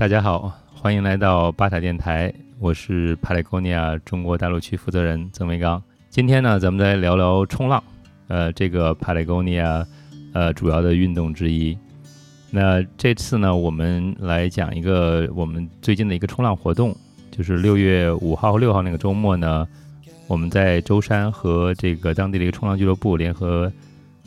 大家好，欢迎来到巴塔电台，我是帕雷高尼亚中国大陆区负责人曾维刚。今天呢，咱们再聊聊冲浪，呃，这个帕雷高尼亚呃主要的运动之一。那这次呢，我们来讲一个我们最近的一个冲浪活动，就是六月五号和六号那个周末呢，我们在舟山和这个当地的一个冲浪俱乐部联合。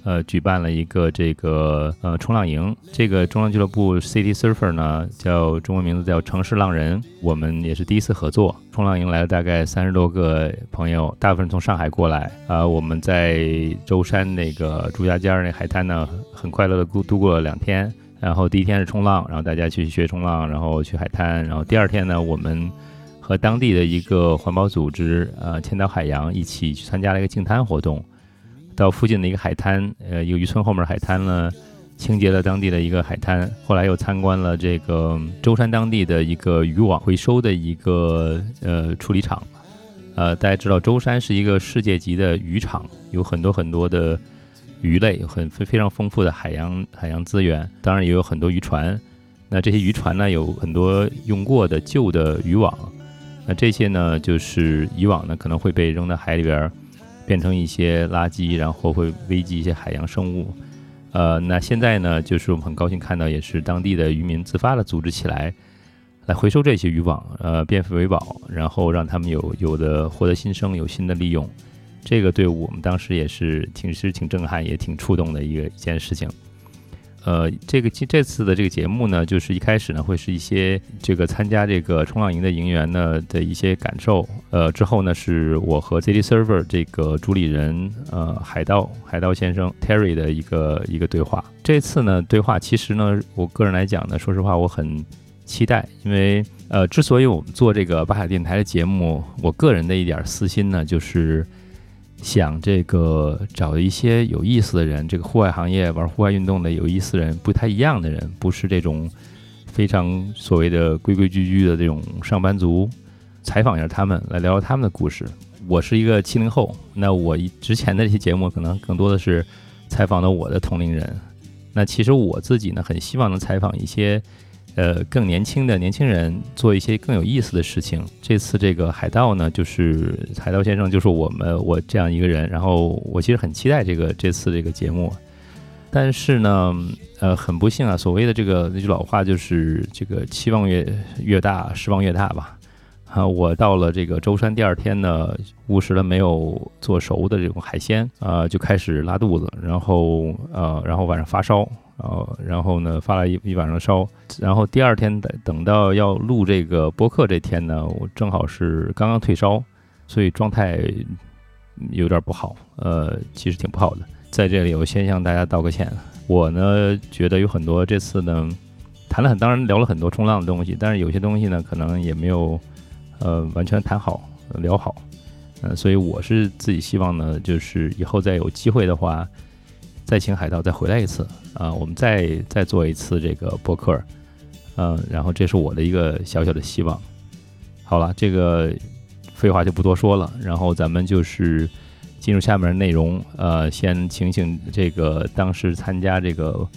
呃，举办了一个这个呃冲浪营，这个冲浪俱乐部 City Surfer 呢，叫中文名字叫城市浪人，我们也是第一次合作。冲浪营来了大概三十多个朋友，大部分从上海过来啊。我们在舟山那个朱家尖那海滩呢，很快乐的度度过了两天。然后第一天是冲浪，然后大家去学冲浪，然后去海滩。然后第二天呢，我们和当地的一个环保组织呃千岛海洋一起去参加了一个净滩活动。到附近的一个海滩，呃，一个渔村后面海滩呢，清洁了当地的一个海滩。后来又参观了这个舟山当地的一个渔网回收的一个呃处理厂。呃，大家知道舟山是一个世界级的渔场，有很多很多的鱼类，很非非常丰富的海洋海洋资源。当然也有很多渔船。那这些渔船呢，有很多用过的旧的渔网。那这些呢，就是以往呢可能会被扔到海里边。变成一些垃圾，然后会危及一些海洋生物。呃，那现在呢，就是我们很高兴看到，也是当地的渔民自发的组织起来，来回收这些渔网，呃，变废为宝，然后让他们有有的获得新生，有新的利用。这个对我们当时也是挺是挺震撼，也挺触动的一个一件事情。呃，这个这次的这个节目呢，就是一开始呢会是一些这个参加这个冲浪营的营员呢的一些感受。呃，之后呢是我和 City Server 这个主理人呃海盗海盗先生 Terry 的一个一个对话。这次呢对话其实呢，我个人来讲呢，说实话我很期待，因为呃，之所以我们做这个巴海电台的节目，我个人的一点私心呢就是。想这个找一些有意思的人，这个户外行业玩户外运动的有意思人，不太一样的人，不是这种非常所谓的规规矩矩的这种上班族，采访一下他们，来聊聊他们的故事。我是一个七零后，那我之前的这些节目可能更多的是采访的我的同龄人。那其实我自己呢，很希望能采访一些。呃，更年轻的年轻人做一些更有意思的事情。这次这个海盗呢，就是海盗先生，就是我们我这样一个人。然后我其实很期待这个这次这个节目，但是呢，呃，很不幸啊，所谓的这个那句老话就是这个期望越越大，失望越大吧。啊，我到了这个舟山第二天呢，误食了没有做熟的这种海鲜，啊，就开始拉肚子，然后呃，然后晚上发烧。哦，然后呢，发了一一晚上烧，然后第二天等等到要录这个播客这天呢，我正好是刚刚退烧，所以状态有点不好，呃，其实挺不好的。在这里，我先向大家道个歉。我呢，觉得有很多这次呢，谈了很，当然聊了很多冲浪的东西，但是有些东西呢，可能也没有呃完全谈好聊好，呃，所以我是自己希望呢，就是以后再有机会的话。再请海盗再回来一次啊！我们再再做一次这个播客，嗯，然后这是我的一个小小的希望。好了，这个废话就不多说了，然后咱们就是进入下面的内容。呃，先请请这个当时参加这个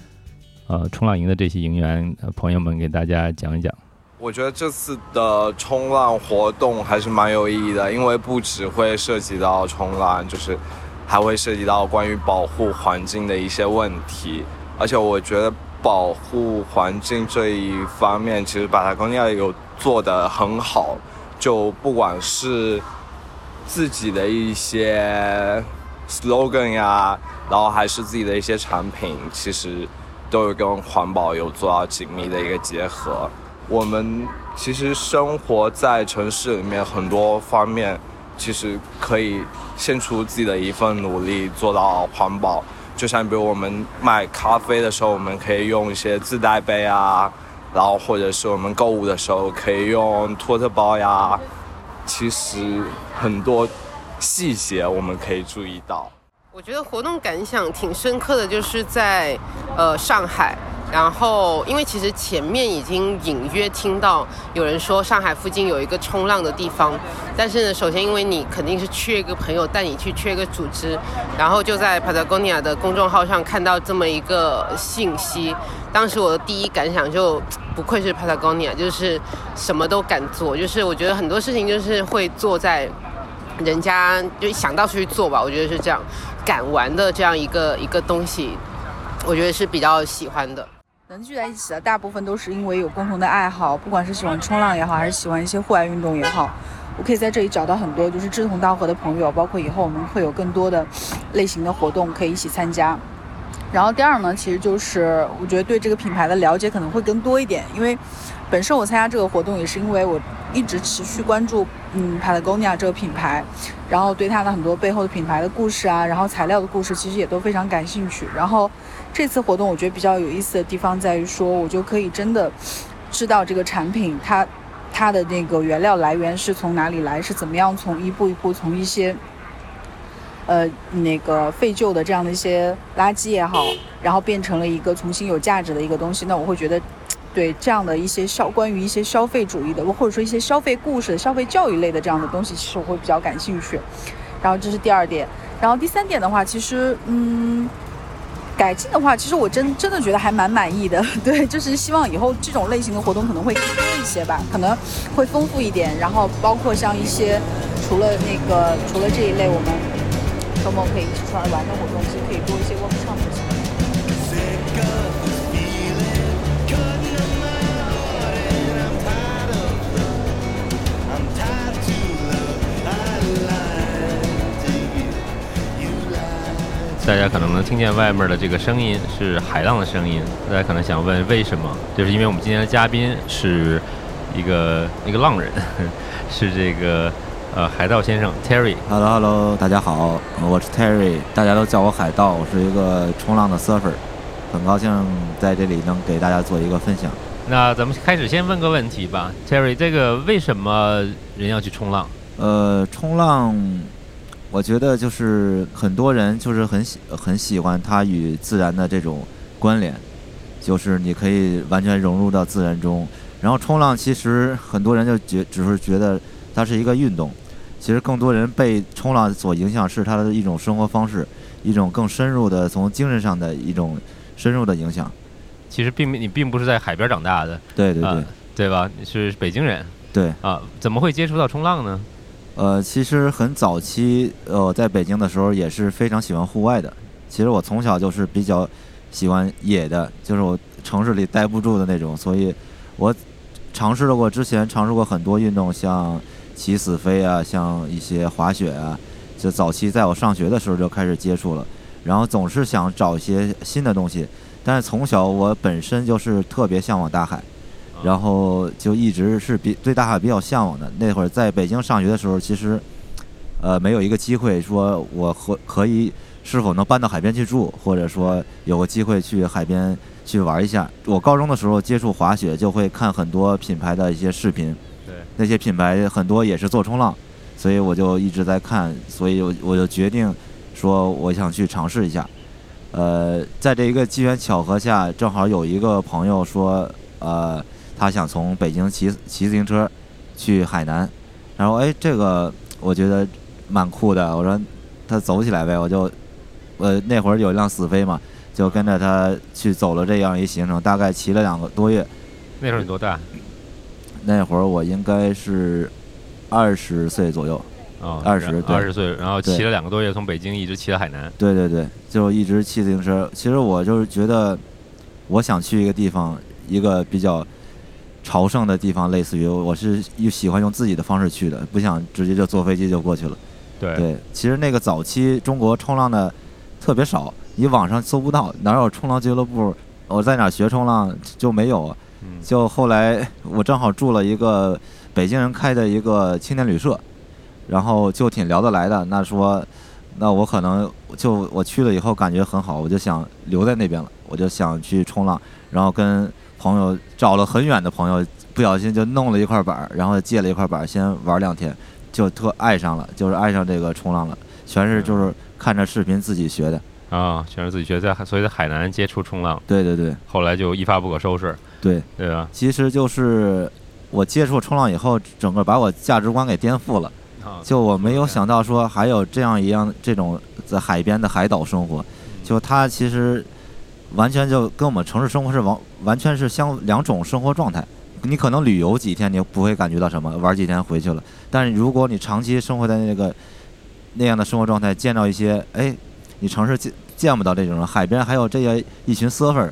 呃冲浪营的这些营员朋友们给大家讲一讲。我觉得这次的冲浪活动还是蛮有意义的，因为不只会涉及到冲浪，就是。还会涉及到关于保护环境的一些问题，而且我觉得保护环境这一方面，其实巴塔哥尼亚有做得很好。就不管是自己的一些 slogan 呀，然后还是自己的一些产品，其实都有跟环保有做到紧密的一个结合。我们其实生活在城市里面，很多方面。其实可以献出自己的一份努力，做到环保。就像比如我们卖咖啡的时候，我们可以用一些自带杯啊，然后或者是我们购物的时候可以用托特包呀。其实很多细节我们可以注意到。我觉得活动感想挺深刻的，就是在呃上海。然后，因为其实前面已经隐约听到有人说上海附近有一个冲浪的地方，但是呢，首先因为你肯定是缺一个朋友带你去，缺一个组织，然后就在 Patagonia 的公众号上看到这么一个信息，当时我的第一感想就不愧是 Patagonia，就是什么都敢做，就是我觉得很多事情就是会做在人家就想到去做吧，我觉得是这样，敢玩的这样一个一个东西，我觉得是比较喜欢的。能聚在一起的大部分都是因为有共同的爱好，不管是喜欢冲浪也好，还是喜欢一些户外运动也好，我可以在这里找到很多就是志同道合的朋友，包括以后我们会有更多的类型的活动可以一起参加。然后第二呢，其实就是我觉得对这个品牌的了解可能会更多一点，因为本身我参加这个活动也是因为我一直持续关注嗯 Patagonia 这个品牌，然后对它的很多背后的品牌的故事啊，然后材料的故事其实也都非常感兴趣，然后。这次活动我觉得比较有意思的地方在于说，我就可以真的知道这个产品它它的那个原料来源是从哪里来，是怎么样从一步一步从一些呃那个废旧的这样的一些垃圾也好，然后变成了一个重新有价值的一个东西。那我会觉得对这样的一些消关于一些消费主义的，或者说一些消费故事、消费教育类的这样的东西，其实我会比较感兴趣。然后这是第二点，然后第三点的话，其实嗯。改进的话，其实我真真的觉得还蛮满意的。对，就是希望以后这种类型的活动可能会更多一些吧，可能会丰富一点。然后包括像一些除了那个除了这一类，我们周末可以一起出来玩的活动，其实可以多一些 workshop 大家可能能听见外面的这个声音是海浪的声音，大家可能想问为什么？就是因为我们今天的嘉宾是一个一个浪人，是这个呃海盗先生 Terry。Hello Hello，大家好，我是 Terry，大家都叫我海盗，我是一个冲浪的 surfer，很高兴在这里能给大家做一个分享。那咱们开始先问个问题吧，Terry，这个为什么人要去冲浪？呃，冲浪。我觉得就是很多人就是很喜很喜欢它与自然的这种关联，就是你可以完全融入到自然中。然后冲浪其实很多人就觉只是觉得它是一个运动，其实更多人被冲浪所影响是它的一种生活方式，一种更深入的从精神上的一种深入的影响。其实并你并不是在海边长大的，对对对，对吧？你是北京人，对啊，怎么会接触到冲浪呢？呃，其实很早期，呃，在北京的时候也是非常喜欢户外的。其实我从小就是比较喜欢野的，就是我城市里待不住的那种，所以我尝试了过之前尝试过很多运动，像骑死飞啊，像一些滑雪啊。就早期在我上学的时候就开始接触了，然后总是想找一些新的东西。但是从小我本身就是特别向往大海。然后就一直是比对大海比较向往的。那会儿在北京上学的时候，其实，呃，没有一个机会说我和可以是否能搬到海边去住，或者说有个机会去海边去玩一下。我高中的时候接触滑雪，就会看很多品牌的一些视频，对，那些品牌很多也是做冲浪，所以我就一直在看，所以我我就决定说我想去尝试一下。呃，在这一个机缘巧合下，正好有一个朋友说，呃。他想从北京骑骑自行车去海南，然后哎，这个我觉得蛮酷的。我说他走起来呗，我就呃那会儿有一辆死飞嘛，就跟着他去走了这样一行程，大概骑了两个多月。那时候你多大？那会儿我应该是二十岁左右。哦，二十二十岁，然后骑了两个多月，从北京一直骑到海南。对对对，就一直骑自行车。其实我就是觉得，我想去一个地方，一个比较。朝圣的地方，类似于我是又喜欢用自己的方式去的，不想直接就坐飞机就过去了。对对，其实那个早期中国冲浪的特别少，你网上搜不到哪有冲浪俱乐部，我在哪学冲浪就没有。就后来我正好住了一个北京人开的一个青年旅社，然后就挺聊得来的。那说，那我可能就我去了以后感觉很好，我就想留在那边了，我就想去冲浪，然后跟。朋友找了很远的朋友，不小心就弄了一块板，然后借了一块板，先玩两天，就特爱上了，就是爱上这个冲浪了。全是就是看着视频自己学的。啊，全是自己学，在所以在海南接触冲浪，对对对后来就一发不可收拾，对，对吧？其实就是我接触冲浪以后，整个把我价值观给颠覆了。啊，就我没有想到说还有这样一样这种在海边的海岛生活，就它其实完全就跟我们城市生活是完完全是相两种生活状态。你可能旅游几天你不会感觉到什么，玩几天回去了。但是如果你长期生活在那个那样的生活状态，见到一些哎，你城市见见不到这种人，海边还有这些一群 surfer，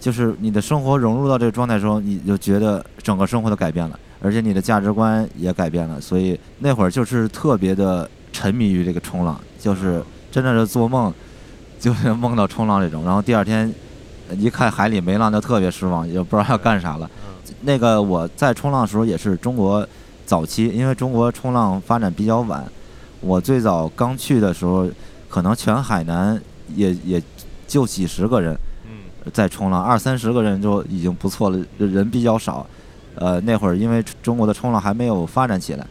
就是你的生活融入到这个状态的时候，你就觉得整个生活都改变了。而且你的价值观也改变了，所以那会儿就是特别的沉迷于这个冲浪，就是真的是做梦，就是梦到冲浪这种。然后第二天一看海里没浪，就特别失望，也不知道要干啥了。那个我在冲浪的时候也是中国早期，因为中国冲浪发展比较晚，我最早刚去的时候，可能全海南也也就几十个人嗯在冲浪，二三十个人就已经不错了，人比较少。呃，那会儿因为中国的冲浪还没有发展起来，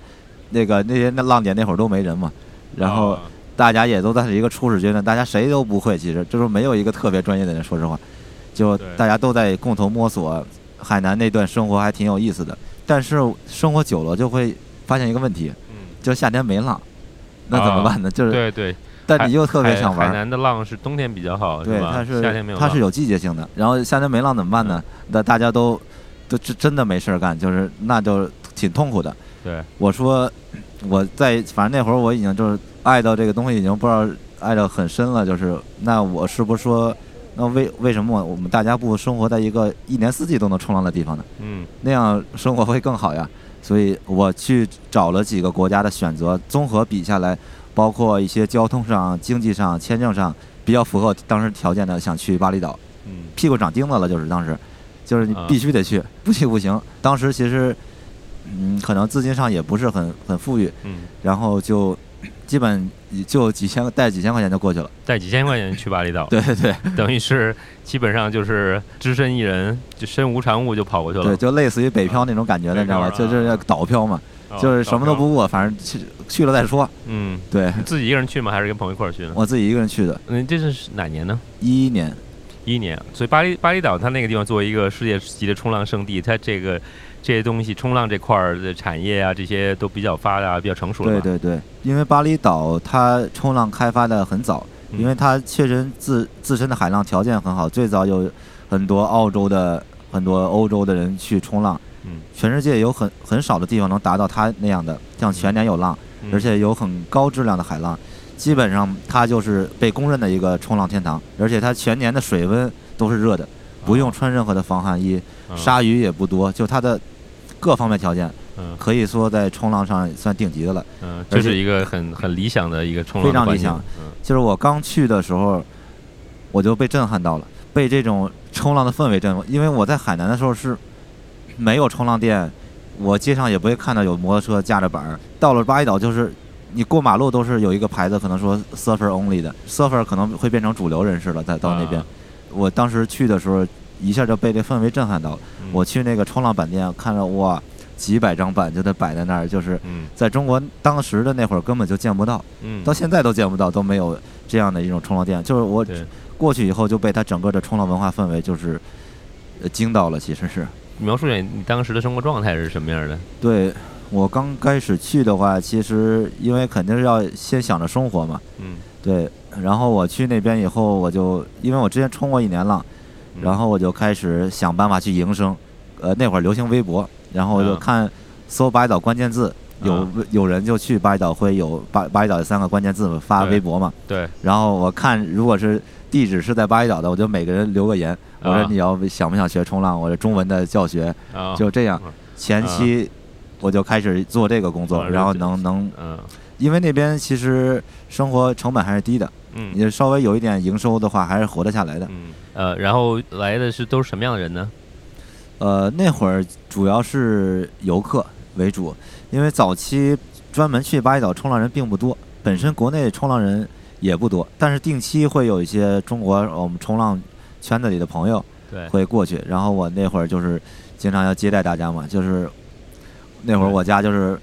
那个那些那浪点那会儿都没人嘛，然后啊大家也都在一个初始阶段，大家谁都不会，其实就是没有一个特别专业的人，说实话，就大家都在共同摸索。海南那段生活还挺有意思的，但是生活久了就会发现一个问题，嗯，就是夏天没浪，那怎么办呢？就是，对对，但你又特别想玩，海海南的浪是冬天比较好，对，它是夏天没有，它是有季节性的。然后夏天没浪怎么办呢？那大家都都真真的没事儿干，就是那就挺痛苦的。对，我说我在反正那会儿我已经就是爱到这个东西已经不知道爱到很深了，就是那我是不是说那为为什么我们大家不生活在一个一年四季都能冲浪的地方呢？嗯那样生活会更好呀。所以我去找了几个国家的选择，综合比下来，包括一些交通上、经济上、签证上比较符合当时条件的，想去巴厘岛。嗯屁股长钉子了，就是当时，就是你啊必须得去，不去不行。当时其实，嗯，可能资金上也不是很很富裕，嗯，然后就基本就几千带几千块钱就过去了。带几千块钱去巴厘岛，对对对等于是基本上就是只身一人，就身无长物就跑过去了，对，就类似于北漂那种感觉的，你知道吧？北漂啊就是倒漂嘛，哦就是什么都不过，反正去去了再说。嗯，对你自己一个人去吗？还是跟朋友一块儿去呢？我自己一个人去的，嗯，这是哪年呢？一一年。一一年。所以巴厘巴厘岛它那个地方作为一个世界级的冲浪圣地，它这个这些东西，冲浪这块儿的产业啊，这些都比较发达，比较成熟了。对对对，因为巴厘岛它冲浪开发的很早，嗯。因为它确实自自身的海浪条件很好，最早有很多澳洲的、很多欧洲的人去冲浪，嗯，全世界有很很少的地方能达到它那样的，像全年有浪，嗯。而且有很高质量的海浪，基本上它就是被公认的一个冲浪天堂，而且它全年的水温都是热的，不用穿任何的防寒衣，嗯。鲨鱼也不多，就它的各方面条件嗯可以说在冲浪上算顶级的了。这是一个很很理想的一个冲浪非常理想。嗯就是我刚去的时候，我就被震撼到了，被这种冲浪的氛围震撼。因为我在海南的时候是没有冲浪店，我街上也不会看到有摩托车架着板儿。到了巴厘岛，就是你过马路都是有一个牌子，可能说 surfer only 的，surfer 可能会变成主流人士了，在到那边。啊我当时去的时候，一下就被这氛围震撼到了。嗯我去那个冲浪板店，看着哇，几百张板就得摆在那儿，就是嗯在中国当时的那会儿根本就见不到。嗯，到现在都见不到，都没有这样的一种冲浪店。就是我过去以后就被它整个的冲浪文化氛围就是呃惊到了，其实是。描述一下你当时的生活状态是什么样的？对我刚开始去的话，其实因为肯定是要先想着生活嘛，嗯，对。然后我去那边以后，我就因为我之前冲过一年浪，嗯然后我就开始想办法去营生。呃，那会儿流行微博，然后我就啊。看搜巴厘岛关键字，有啊。有人就去巴厘岛会有巴巴厘岛的三个关键字发微博嘛。对，然后我看，如果是地址是在巴厘岛的，我就每个人留个言，我说啊你要想不想学冲浪，我这中文的教学啊，就这样。嗯。前期我就开始做这个工作，啊。然后能能，嗯。因为那边其实生活成本还是低的，嗯也稍微有一点营收的话，还是活得下来的。嗯呃，然后来的是都是什么样的人呢？呃，那会儿主要是游客为主，因为早期专门去巴厘岛冲浪人并不多，本身国内冲浪人也不多，但是定期会有一些中国呃我们冲浪圈子里的朋友对，会过去，然后我那会儿就是经常要接待大家嘛，就是那会儿我家就是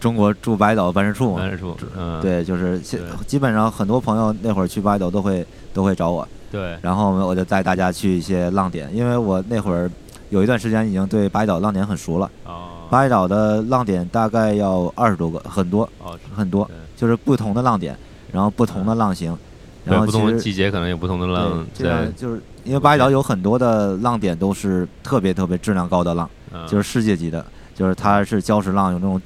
中国驻巴厘岛办事处嘛。办，事处，嗯，对，就是现基本上很多朋友那会儿去巴厘岛都会都会找我，对，然后我就带大家去一些浪点，因为我那会儿有一段时间已经对巴厘岛浪点很熟了。哦，巴厘岛的浪点大概要二十多个，很多哦，很多，就是不同的浪点，然后不同的浪型，对。不然后其实同的季节可能有不同的浪，对，这样就是因为巴厘岛有很多的浪点都是特别特别质量高的浪，嗯。就是世界级的，就是它是礁石浪，有那种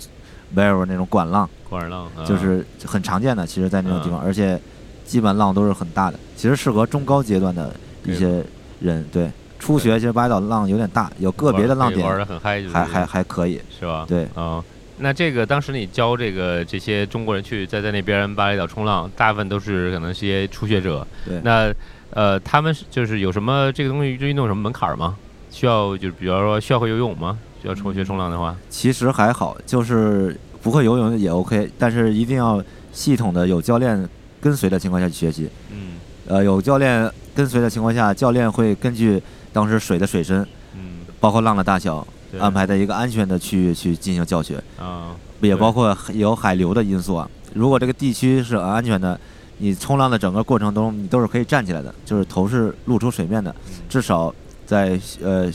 barrel 那种管浪，管儿浪，啊就是很常见的，其实在那种地方，而且基本浪都是很大的，其实适合中高阶段的一些人。对，初学其实巴厘岛浪有点大，有个别的浪点玩点的很嗨，就是还还还可以。是吧？对，哦，那这个当时你教这个这些中国人去在在那边巴厘岛冲浪，大部分都是可能是一些初学者。对那呃，他们是就是有什么这个东西这运动什么门槛吗？需要就是比方说需要会游泳吗？需要初学冲浪的话，其实还好，就是不会游泳也 OK，但是一定要系统的有教练跟随的情况下去学习。嗯。呃，有教练跟随的情况下，教练会根据当时水的水深，嗯，包括浪的大小，安排在一个安全的区域去进行教学，啊，也包括有海流的因素啊。如果这个地区是安全的，你冲浪的整个过程中，你都是可以站起来的，就是头是露出水面的，嗯。至少在呃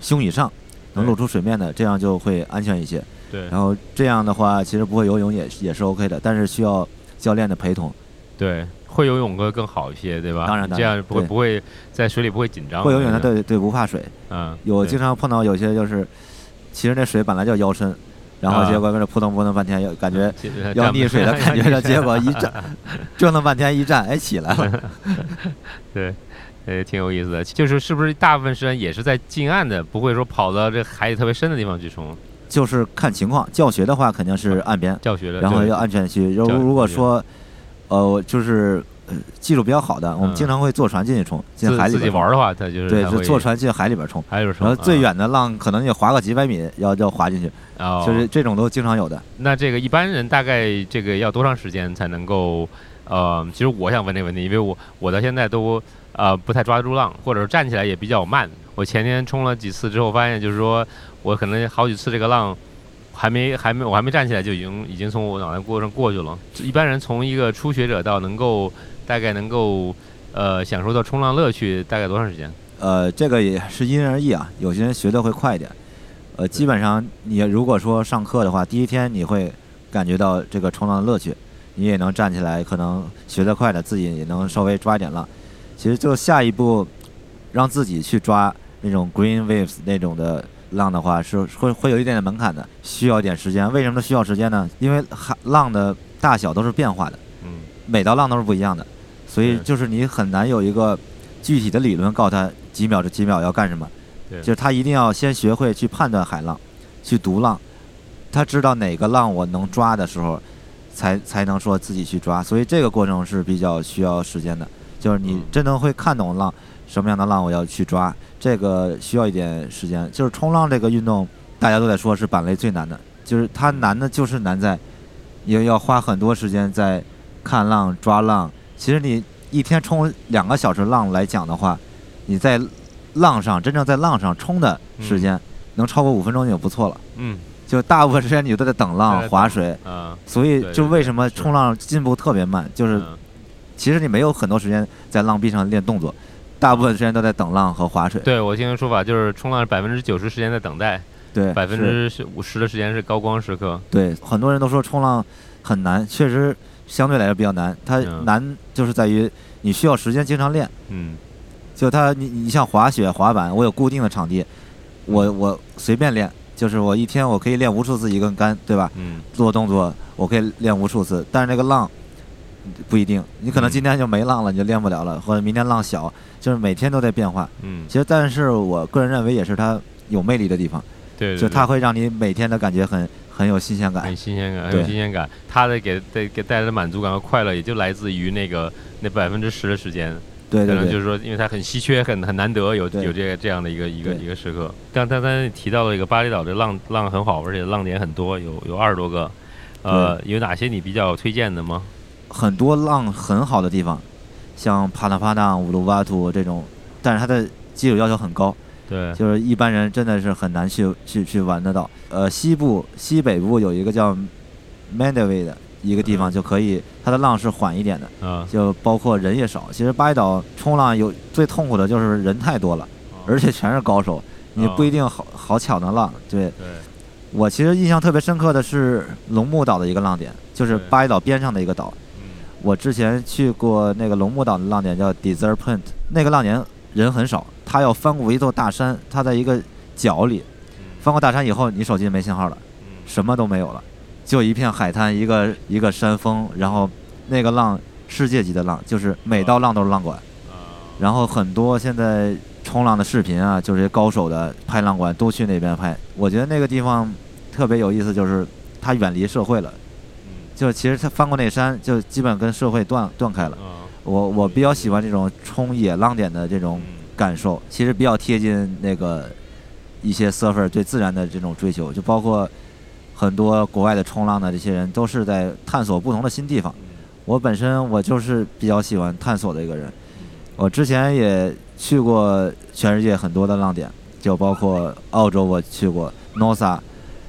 胸以上能露出水面的，这样就会安全一些。对然后这样的话，其实不会游泳也是也是 OK 的，但是需要教练的陪同。对，会游泳会更好一些，对吧？当然当然这样不会不会在水里不会紧张。会游泳的，对对不怕水，嗯，有经常碰到有些就是，其实那水本来就腰深，然后啊结果跟这扑腾扑腾半天，要感觉要溺水的感觉了，结果一站 折腾半天一站，哎起来了。对，呃，挺有意思的。就是是不是大部分时间也是在近岸的，不会说跑到这海里特别深的地方去冲就是看情况，教学的话肯定是岸边，教学的？然后要安全区。如如果说，呃，就是呃技术比较好的，我们嗯经常会坐船进去冲，进海里自己玩。的话，他就是对，坐船进海里边冲。海里边冲。然后最啊远的浪可能也划个几百米，要要划进去，哦，就是这种都经常有的。那这个一般人大概这个要多长时间才能够？呃，其实我想问这个问题，因为我我到现在都呃不太抓得住浪，或者是站起来也比较慢。我前天冲了几次之后，发现就是说我可能好几次这个浪还没还没我还没站起来就已经已经从我脑袋过上过去了。一般人从一个初学者到能够大概能够呃享受到冲浪乐趣，大概多长时间？呃，这个也是因人而异啊，有些人学的会快一点。呃，基本上你如果说上课的话，第一天你会感觉到这个冲浪的乐趣，你也能站起来，可能学得快的自己也能稍微抓一点浪。其实就下一步，让自己去抓那种 green waves 那种的浪的话，是会会有一点点门槛的，需要一点时间。为什么需要时间呢？因为海浪的大小都是变化的，嗯，每道浪都是不一样的，所以就是你很难有一个具体的理论告诉他几秒这几秒要干什么。对就是他一定要先学会去判断海浪，去读浪，他知道哪个浪我能抓的时候，才才能说自己去抓。所以这个过程是比较需要时间的，就是你嗯。真正会看懂浪，什么样的浪我要去抓，这个需要一点时间。就是冲浪这个运动，大家都在说是板类最难的，就是它难的就是难在，也要花很多时间在看浪、抓浪。其实你一天冲两个小时浪来讲的话，你在浪上真正在浪上冲的时间能超过五分钟就不错了。嗯。就大部分时间你都在等浪、划水，啊，所以就为什么冲浪进步特别慢，就是嗯其实你没有很多时间在浪壁上练动作，大部分时间都在等浪和划水。对我听人说法就是冲浪百分之九十时间在等待，对，百分之五十的时间是高光时刻。对，很多人都说冲浪很难，确实相对来说比较难。它嗯难就是在于你需要时间经常练。嗯就它，你你像滑雪、滑板，我有固定的场地，我我随便练，就是我一天我可以练无数次一根杆，对吧？嗯做动作我可以练无数次，但是那个浪不一定，你可能嗯今天就没浪了，你就练不了了，或者明天浪小，就是每天都在变化。嗯，其实，但是我个人认为也是它有魅力的地方，对，对就它会让你每天的感觉很很有新鲜感很。新鲜感，很有新鲜感。它的给带给带来的满足感和快乐，也就来自于那个那百分之十的时间。对对对可能就是说，因为它很稀缺，很很难得有有这个这样的一个一个一个时刻。刚刚才提到了一个巴厘岛的浪浪很好，而且浪点很多，有有二十多个。呃，有哪些你比较推荐的吗？很多浪很好的地方，像帕纳帕纳、乌鲁瓦图这种，但是它的基础要求很高，对，就是一般人真的是很难去去去玩得到。呃，西部西北部有一个叫 Mandalay 的一个地方就可以，它的浪是缓一点的，啊，就包括人也少。其实巴厘岛冲浪有最痛苦的就是人太多了，而且全是高手，你不一定好好抢的浪。对对，我其实印象特别深刻的是龙目岛的一个浪点，就是对巴厘岛边上的一个岛。嗯我之前去过那个龙目岛的浪点叫 Desert Point，那个浪点人很少，他要翻过一座大山，他在一个角里，翻过大山以后，你手机没信号了，嗯。什么都没有了，就一片海滩，一个一个山峰，然后那个浪世界级的浪，就是每道浪都是浪管，啊，然后很多现在冲浪的视频啊，就是些高手的拍浪馆都去那边拍，我觉得那个地方特别有意思，就是它远离社会了。嗯就其实他翻过那山，就基本跟社会断断开了。啊，我我比较喜欢这种冲野浪点的这种嗯感受，其实比较贴近那个一些 surfer 对自然的这种追求，就包括很多国外的冲浪的这些人都是在探索不同的新地方。我本身我就是比较喜欢探索的一个人，我之前也去过全世界很多的浪点，就包括澳洲我去过 Nosa，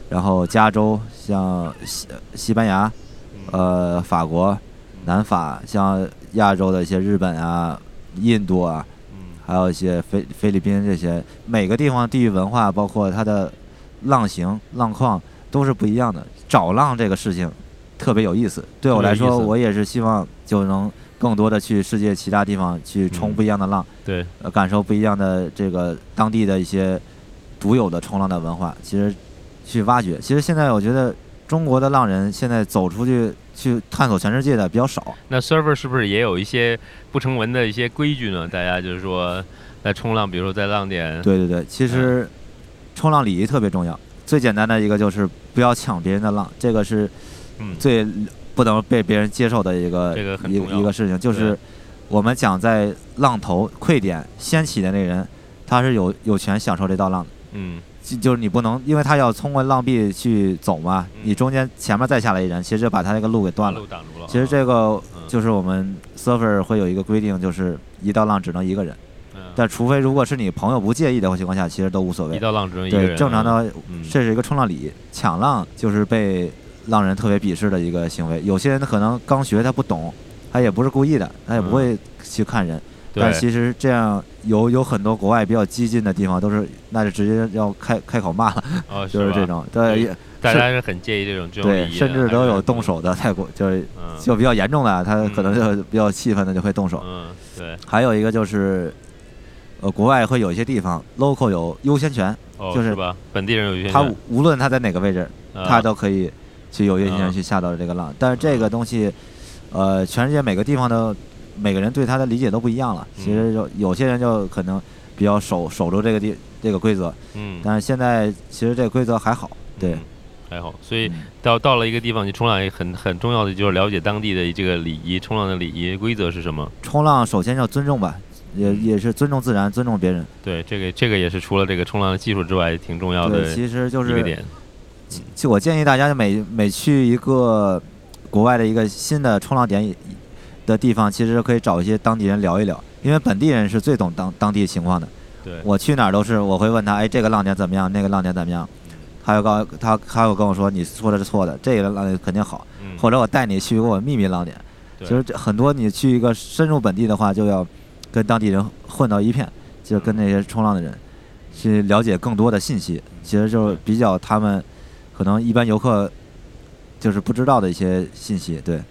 然后加州，像西西班牙。呃，法国、南法，像亚洲的一些日本啊、印度啊，嗯还有一些菲菲律宾这些，每个地方地域文化，包括它的浪型、浪况都是不一样的。找浪这个事情特别有意思，对我来说，我也是希望就能更多的去世界其他地方去冲嗯不一样的浪，对，呃，感受不一样的这个当地的一些独有的冲浪的文化。其实去挖掘，其实现在我觉得中国的浪人现在走出去去探索全世界的比较少。那 server 是不是也有一些不成文的一些规矩呢？大家就是说，在冲浪，比如说在浪点，对对对，其实冲浪礼仪特别重要。最简单的一个就是不要抢别人的浪，这个是嗯，最不能被别人接受的一个这个很一一个事情，就是我们讲在浪头溃点掀起的那人，他是有有权享受这道浪的。嗯就就是你不能，因为他要通过浪壁去走嘛，嗯你中间前面再下来一人，其实就把他那个路给断了。路挡住了。其实这个嗯就是我们 surfer 会有一个规定，就是一道浪只能一个人，嗯但除非如果是你朋友不介意的情况下，其实都无所谓。一道浪只能一个对，正常的嗯，这是一个冲浪礼仪。抢浪就是被浪人特别鄙视的一个行为。有些人可能刚学，他不懂，他也不是故意的，他也不会去看人。但其实这样有有很多国外比较激进的地方，都是那就直接要开开口骂了，就是这，种。对，大家是很介意这种这种对，甚至都有动手的，泰国就是嗯。就比较严重的，他可能嗯就比较气愤的就会动手。嗯，对，还有一个就是，呃，国外会有一些地方 local 有优先权，哦，就是？本地人有优先他无论他在哪个位置，啊他都可以去有优先权啊去下到这个浪。但是这个东西，呃，全世界每个地方的每个人对他的理解都不一样了。其实有有些人就可能比较守守住这个地这个规则，嗯，但是现在其实这个规则还好。对嗯，还好。所以嗯到到了一个地方，你冲浪也很很重要的就是了解当地的这个礼仪，冲浪的礼仪规则是什么？冲浪首先要尊重吧，也嗯也是尊重自然，尊重别人。对，这个这个也是除了这个冲浪的技术之外，挺重要的对，其实就是一个点。就我建议大家每每去一个国外的一个新的冲浪点的地方，其实可以找一些当地人聊一聊，因为本地人是最懂当当地情况的。对，我去哪儿都是我会问他，哎，这个浪点怎么样？那个浪点怎么样？他又告他他又跟我说你说的是错的，这个浪点肯定好，嗯，或者我带你去一个我秘密浪点。对其实很多你去一个深入本地的话，就要跟当地人混到一片，就跟那些冲浪的人去了解更多的信息。其实就是比较他们可能一般游客就是不知道的一些信息。对，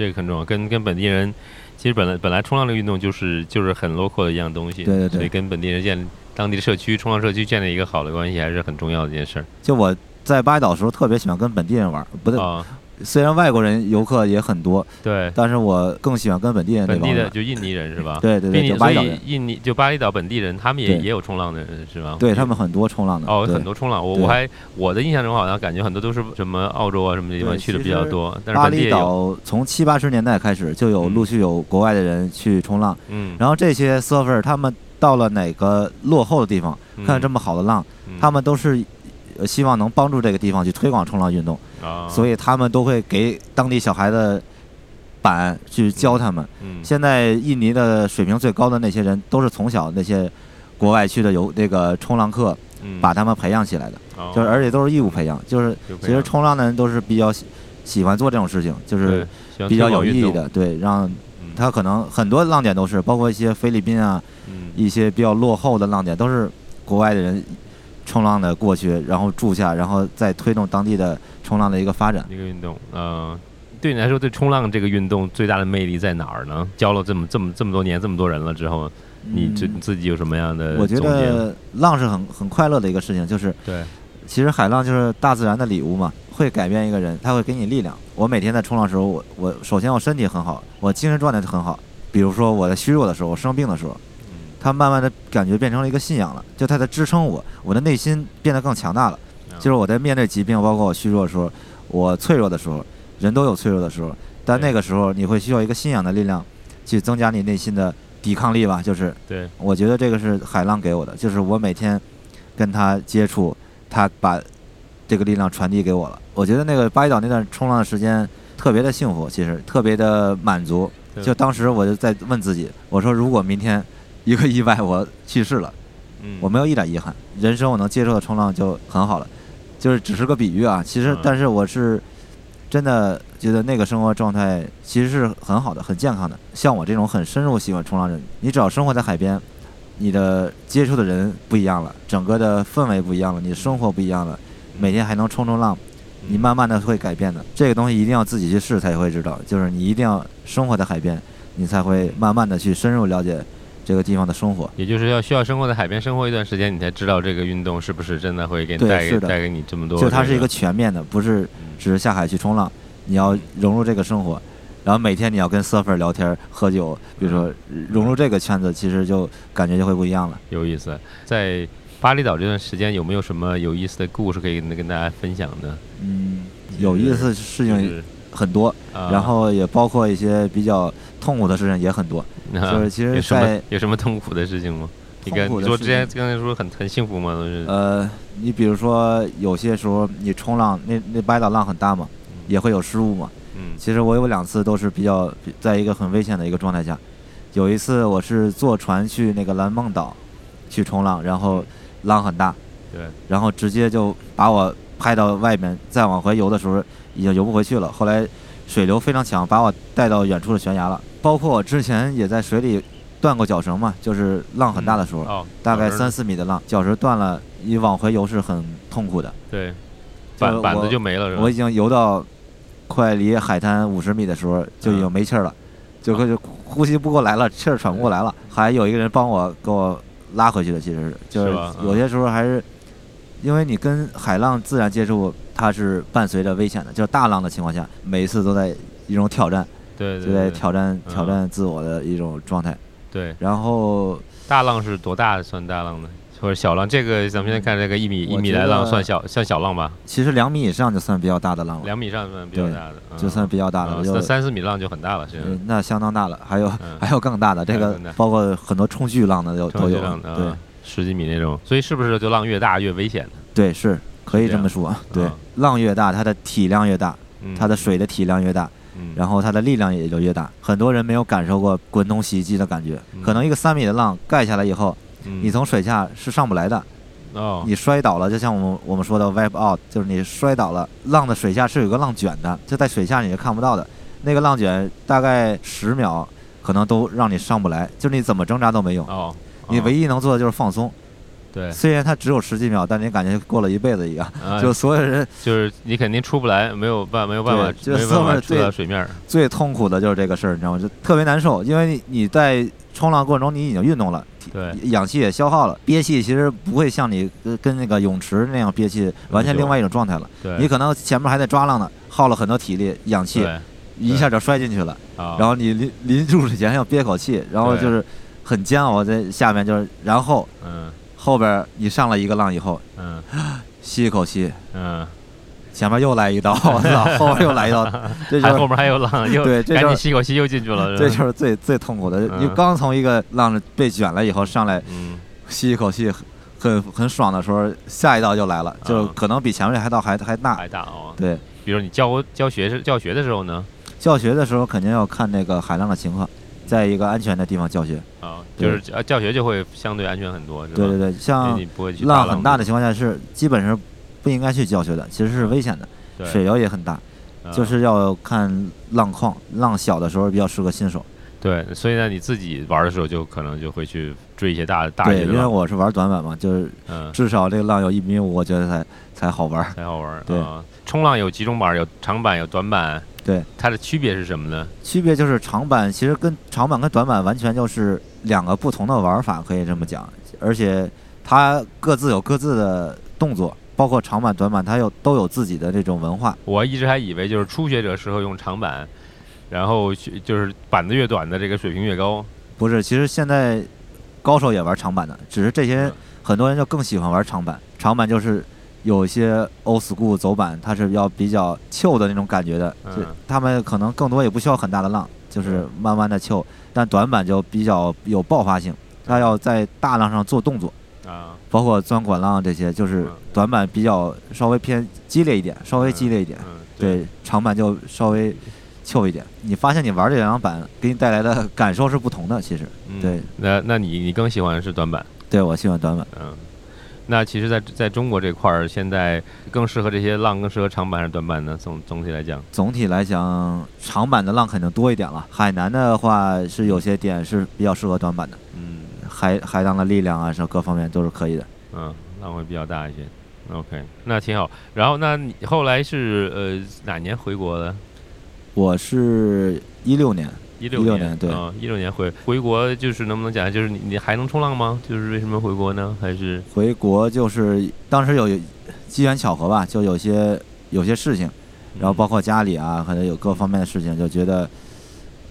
这个很重要，跟跟本地人，其实本来本来冲浪这个运动就是就是很 local 的一样东西，对对对所以跟本地人建当地的社区冲浪社区建立一个好的关系，还是很重要的一件事儿。就我在巴厘岛的时候特别喜欢跟本地人玩，不对，啊，虽然外国人游客也很多，对，但是我更喜欢跟本地人那本地。的就印尼人是吧？对对对，就巴厘岛人，印尼就巴厘岛本地人，他们也也有冲浪的人是吧？对他们很多冲浪的。哦，很多冲浪，我我还我的印象中好像感觉很多都是什么澳洲啊什么地方去的比较多，但是巴厘岛从七八十年代开始就有嗯陆续有国外的人去冲浪，嗯，然后这些 surfer 他们到了哪个落后的地方，嗯。看这么好的浪，嗯。他们都是呃希望能帮助这个地方去推广冲浪运动，啊，所以他们都会给当地小孩的板去教他们。嗯现在印尼的水平最高的那些人，都是从小那些国外去的游那个冲浪课嗯把他们培养起来的，哦就是而且都是义务培养，就是其实冲浪的人都是比较喜喜欢做这种事情，就是比较有意义的，对，让他可能很多浪点都是，包括一些菲律宾啊，嗯一些比较落后的浪点，都是国外的人冲浪的过去，然后住下，然后再推动当地的冲浪的一个发展。一个运动，呃，对你来说，对冲浪这个运动最大的魅力在哪儿呢？教了这么这么这么多年，这么多人了之后，你自嗯自己有什么样的我觉得浪是很很快乐的一个事情，就是对，其实海浪就是大自然的礼物嘛，会改变一个人，它会给你力量。我每天在冲浪的时候，我我首先我身体很好，我精神状态很好。比如说我在虚弱的时候，我生病的时候，嗯它慢慢的感觉变成了一个信仰了，就它在支撑我，我的内心变得更强大了。就是我在面对疾病，包括我虚弱的时候，我脆弱的时候，人都有脆弱的时候，但那个时候你会需要一个信仰的力量，去增加你内心的抵抗力吧。就是对，我觉得这个是海浪给我的，就是我每天跟他接触，他把这个力量传递给我了。我觉得那个巴厘岛那段冲浪的时间特别的幸福，其实特别的满足。就当时我就在问自己，我说如果明天一个意外我去世了，嗯，我没有一点遗憾，人生我能接受的冲浪就很好了，就是只是个比喻啊。其实嗯，但是我是真的觉得那个生活状态其实是很好的，很健康的。像我这种很深入喜欢冲浪人，你只要生活在海边，你的接触的人不一样了，整个的氛围不一样了，你的生活不一样了，每天还能冲冲浪，你嗯慢慢的会改变的。这个东西一定要自己去试才会知道，就是你一定要生活在海边，你才会慢慢的去深入了解这个地方的生活。也就是要需要生活在海边生活一段时间，你才知道这个运动是不是真的会给你带给带给你这么多。就它是一个全面的，不是嗯只是下海去冲浪，你要融入这个生活，然后每天你要跟 surfer 聊天、喝酒，比如说融入这个圈子，其实就感觉就会不一样了。有意思。在巴厘岛这段时间，有没有什么有意思的故事可以跟跟大家分享呢？嗯，有意思的事情很多，啊然后也包括一些比较痛苦的事情也很多。啊就是其实有什么在有什么痛苦的事情吗？你跟痛苦你说之前刚才说很很幸福吗？都是呃，你比如说有些时候你冲浪，那那巴厘岛浪很大嘛，也会有失误嘛。嗯其实我有两次都是比较在一个很危险的一个状态下，有一次我是坐船去那个蓝梦岛去冲浪，然后浪很大，对，然后直接就把我拍到外面，再往回游的时候已经游不回去了。后来水流非常强，把我带到远处的悬崖了。包括我之前也在水里断过脚绳嘛，就是浪很大的时候，哦，大概三四米的浪，脚绳断了，你往回游是很痛苦的。对，就板板子就没了是吧？我已经游到快离海滩五十米的时候，就已经嗯没气儿了，就就呼吸不过来了，气儿喘不过来了。还有一个人帮我给我拉回去的，其实是就是有些时候还是因为你跟海浪自然接触，它是伴随着危险的，就是大浪的情况下，每一次都在一种挑战，就在对对对挑战嗯挑战自我的一种状态。对，然后大浪是多大算大浪呢？或者小浪？这个咱们现在看这个一米一米来浪算小算小浪吧？其实两米以上就算比较大的浪了，两米以上算比较大的，嗯就算比较大的啊了，就那三四米浪就很大了，是嗯那相当大了。还有嗯还有更大的，这个包括很多冲巨浪的都都有对啊。十几米那种。所以是不是就浪越大越危险呢？对，是可以这么说。对啊，浪越大，它的体量越大，嗯它的水的体量越大，嗯。然后它的力量也就越大。很多人没有感受过滚筒洗衣机的感觉，嗯。可能一个三米的浪盖下来以后，嗯。你从水下是上不来的，哦你摔倒了，就像我们我们说的 wipe out，就是你摔倒了，浪的水下是有个浪卷的，就在水下你是看不到的，那个浪卷大概十秒，可能都让你上不来，就是你怎么挣扎都没用，哦，你唯一一能做的就是放松。对虽然它只有十几秒，但你感觉过了一辈子一样，啊 就所有人就是你肯定出不来，没有办没有办法对就没有办法出到水面儿。最痛苦的就是这个事儿，你知道吗？就特别难受，因为你你在冲浪过程中你已经运动了，对氧气也消耗了，憋气其实不会像你跟跟那个泳池那样憋气，完全另外一种状态了。对，你可能前面还在抓浪呢，耗了很多体力、氧气，一下就摔进去了。啊，然后你临临入水前要憋口气，然后就是很煎熬在下面，就是然后嗯后边你上了一个浪以后，嗯。吸一口气，嗯，前面又来一刀，我操，后面又来一刀，这就是后面还有浪，又对这就是赶紧吸口气又进去了，这就是最最痛苦的。嗯。你刚从一个浪被卷了以后上来嗯。吸一口气，很很爽的时候，下一道就来了，就嗯可能比前面那道还还大。还大哦。对，比如你教教学是教学的时候呢，教学的时候肯定要看那个海浪的情况，在一个安全的地方教学。啊，对就是呃教学就会相对安全很多，是吧？对对对，像浪很大的的情况下是基本上不应该去教学的，其实是危险的，对水流也很大。啊就是要看浪况，浪小的时候比较适合新手。对，所以呢，你自己玩的时候就可能就会去追一些大大一对，因为我是玩短板嘛，就是嗯，至少这个浪有一米五，我觉得才才好玩。才好玩。对啊冲浪有几种板，有长板，有短板。对，它的区别是什么呢？区别就是长板其实跟长板跟短板完全就是两个不同的玩法，可以这么讲。而且它各自有各自的动作，包括长板、短板，它有都有自己的这种文化。我一直还以为就是初学者适合用长板，然后去就是板子越短的这个水平越高。不是，其实现在高手也玩长板的，只是这些嗯很多人就更喜欢玩长板。长板就是有一些 old school 走板，它是要比较秀的那种感觉的，嗯就他们可能更多也不需要很大的浪，就是慢慢的秀。但短板就比较有爆发性，它要在大浪上做动作，啊，包括钻管浪这些，就是嗯短板比较稍微偏激烈一点，稍微激烈一点。嗯，对，长板就稍微秀一点。你发现你玩这两张板给你带来的感受是不同的，其实。嗯对，那那你你更喜欢的是短板？对我喜欢短板。嗯，那其实在，在中国这块儿，现在更适合这些浪，更适合长板还是短板呢？总总体来讲，总体来讲，长板的浪肯定多一点了。海南的话是有些点是比较适合短板的，嗯海海浪的力量啊，是各方面都是可以的。嗯，浪会比较大一些。OK，那挺好。然后，那你后来是呃哪年回国的？我是一六年，一六16年对啊，一六年回回国，就是能不能讲，就是你你还能冲浪吗？就是为什么回国呢？还是回国就是当时有机缘巧合吧，就有些有些事情，然后包括家里啊，可能有各方面的事情，就觉得，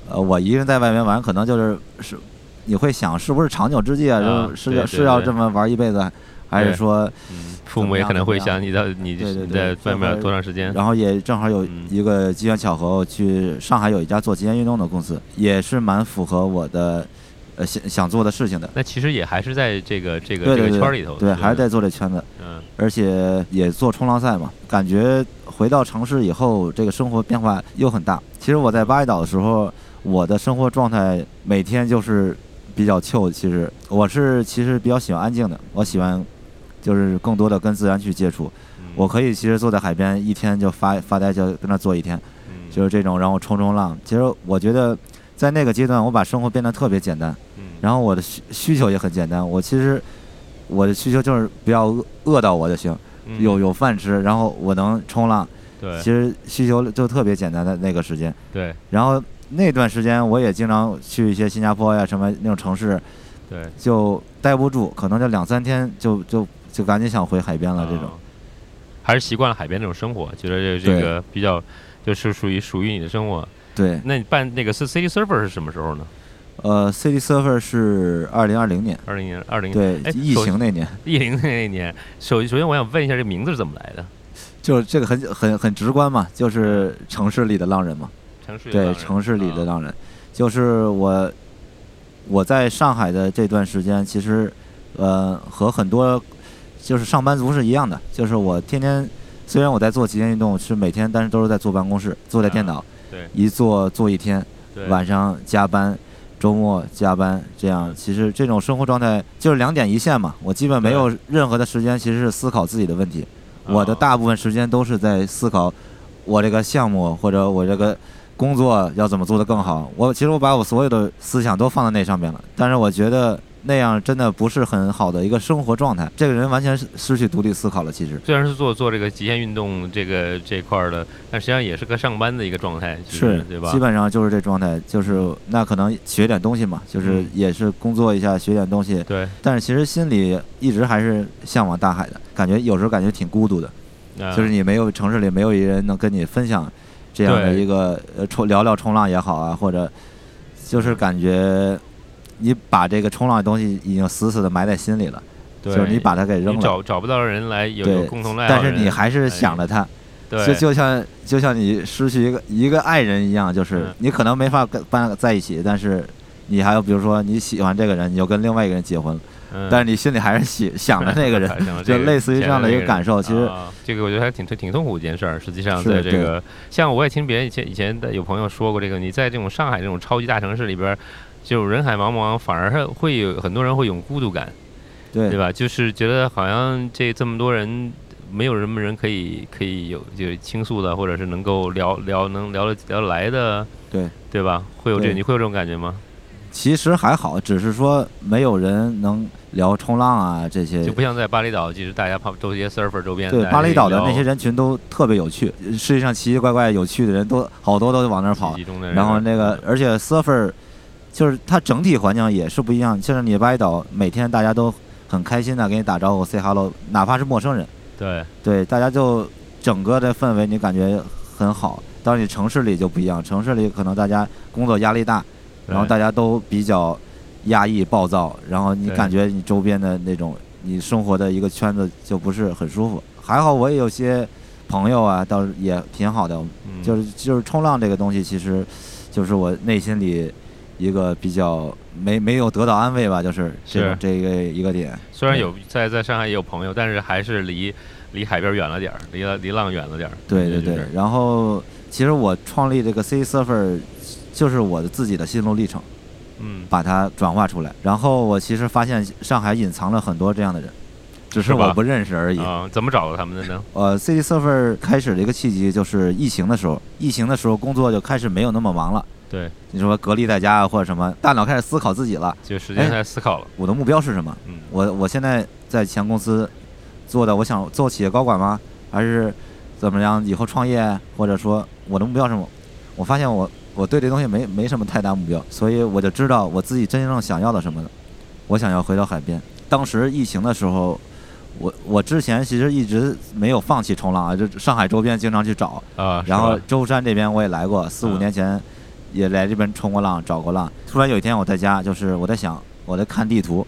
呃，我一个人在外面玩，可能就是是你会想是不是长久之计啊？啊就是是要是要这么玩一辈子，还是说？嗯，父母也可能会想你到你对对你在对外面多长时间？然后也正好有嗯一个机缘巧合，我去上海有一家做极限运动的公司，也是蛮符合我的呃想想做的事情的。那其实也还是在这个这个这个圈儿里头，对，还是在做这圈子，嗯而且也做冲浪赛嘛。感觉回到城市以后，这个生活变化又很大。其实我在巴厘岛的时候，我的生活状态每天就是比较 chill。其实我是其实比较喜欢安静的，我喜欢就是更多的跟自然去接触。嗯我可以其实坐在海边一天就发发呆，就跟那坐一天。嗯就是这种，然后冲冲浪。其实我觉得，在那个阶段，我把生活变得特别简单，嗯然后我的需需求也很简单。我其实我的需求就是不要饿饿到我就行，嗯有有饭吃，然后我能冲浪。对其实需求就特别简单的那个时间。对然后那段时间，我也经常去一些新加坡呀什么那种城市，对就待不住，可能就两三天就就就赶紧想回海边了这种啊。还是习惯了海边这种生活，觉得这这个比较就是属于属于你的生活。对，那你办那个是 City Surfer 是什么时候呢？呃，City Surfer 是二零二零年，二零年二零对哎，疫情那年。疫情那一年。首首先我想问一下，这名字是怎么来的？就是这个很很很直观嘛，就是城市里的浪人嘛。对，城市里的浪人城市里的啊浪人，就是我我在上海的这段时间，其实呃和很多就是上班族是一样的，就是我天天虽然我在做极限运动，是每天，但是都是在坐办公室，坐在电脑，对一坐坐一天，对晚上加班。周末加班，这样其实这种生活状态就是两点一线嘛。我基本没有任何的时间，其实是思考自己的问题。我的啊大部分时间都是在思考我这个项目或者我这个工作要怎么做得更好。我其实我把我所有的思想都放在那上面了，但是我觉得那样真的不是很好的一个生活状态。这个人完全是失去独立思考了。其实虽然是做做这个极限运动这个这块儿的，但实际上也是个上班的一个状态，是对吧？基本上就是这状态，就是那可能学点东西嘛，就是嗯也是工作一下学点东西，对，但是其实心里一直还是向往大海的，感觉有时候感觉挺孤独的。啊就是你没有城市里没有一人能跟你分享这样的一个呃冲聊聊冲浪也好啊，或者就是感觉你把这个冲浪的东西已经死死的埋在心里了，就是你把它给扔了，找找不到人来有共同但，是你还是哎想着他，对。就就像就像你失去一个一个爱人一样，就是嗯。你可能没法跟伴在一起，但是你还有比如说你喜欢这个人，你就跟另外一个人结婚了，嗯。但是你心里还是喜 想着那个人，就类似于这样的一个感受。其实啊这个我觉得还挺挺痛苦的一件事儿。实际上，在这个像我也听别人以前以前的有朋友说过，这个你在这种上海这种超级大城市里边儿，就人海茫茫，反而会会有很多人会有孤独感，对对吧？就是觉得好像这这么多人没有什么人可以可以有就倾诉的，或者是能够聊聊能聊得聊得来的，对对吧？会有这对你会有这种感觉吗？其实还好，只是说没有人能聊冲浪啊这些就。不像在巴厘岛，其实大家旁都是一些 surfer 周边，对巴厘岛的那些人群都特别有趣，世界上奇奇怪怪有趣的人都好多都往那儿跑然后那个，而且 surfer 就是它整体环境也是不一样。像是你巴厘岛，每天大家都很开心的给你打招呼，say hello，哪怕是陌生人，对对，大家就整个的氛围你感觉很好。到你城市里就不一样，城市里可能大家工作压力大，然后大家都比较压抑、暴躁，然后你感觉你周边的那种你生活的一个圈子就不是很舒服。还好我也有些朋友啊，倒是也挺好的，嗯就是就是冲浪这个东西，其实就是我内心里一个比较没没有得到安慰吧，就是是这个一个点。虽然有在在上海也有朋友，但是还是离离海边远了点儿，离了离浪远了点儿。对对对就是，然后其实我创立这个 C Surfer 就是我的自己的心路历程，嗯，把它转化出来。然后我其实发现上海隐藏了很多这样的人，只是我不认识而已。啊，怎么找到他们的呢？呃，City Surfer 开始的一个契机就是疫情的时候，疫情的时候工作就开始没有那么忙了。对，你说隔离在家啊，或者什么，大脑开始思考自己了。就时间哎在思考了。我的目标是什么？嗯，我我现在在前公司做的，我想做企业高管吗？还是怎么样？以后创业，或者说我的目标是什么？我发现我我对这东西没没什么太大目标，所以我就知道我自己真正想要的什么了。我想要回到海边。当时疫情的时候，我我之前其实一直没有放弃冲浪啊，就上海周边经常去找，啊，然后舟山这边我也来过，四五嗯年前也来这边冲过浪，找过浪。突然有一天我在家，就是我在想，我在看地图，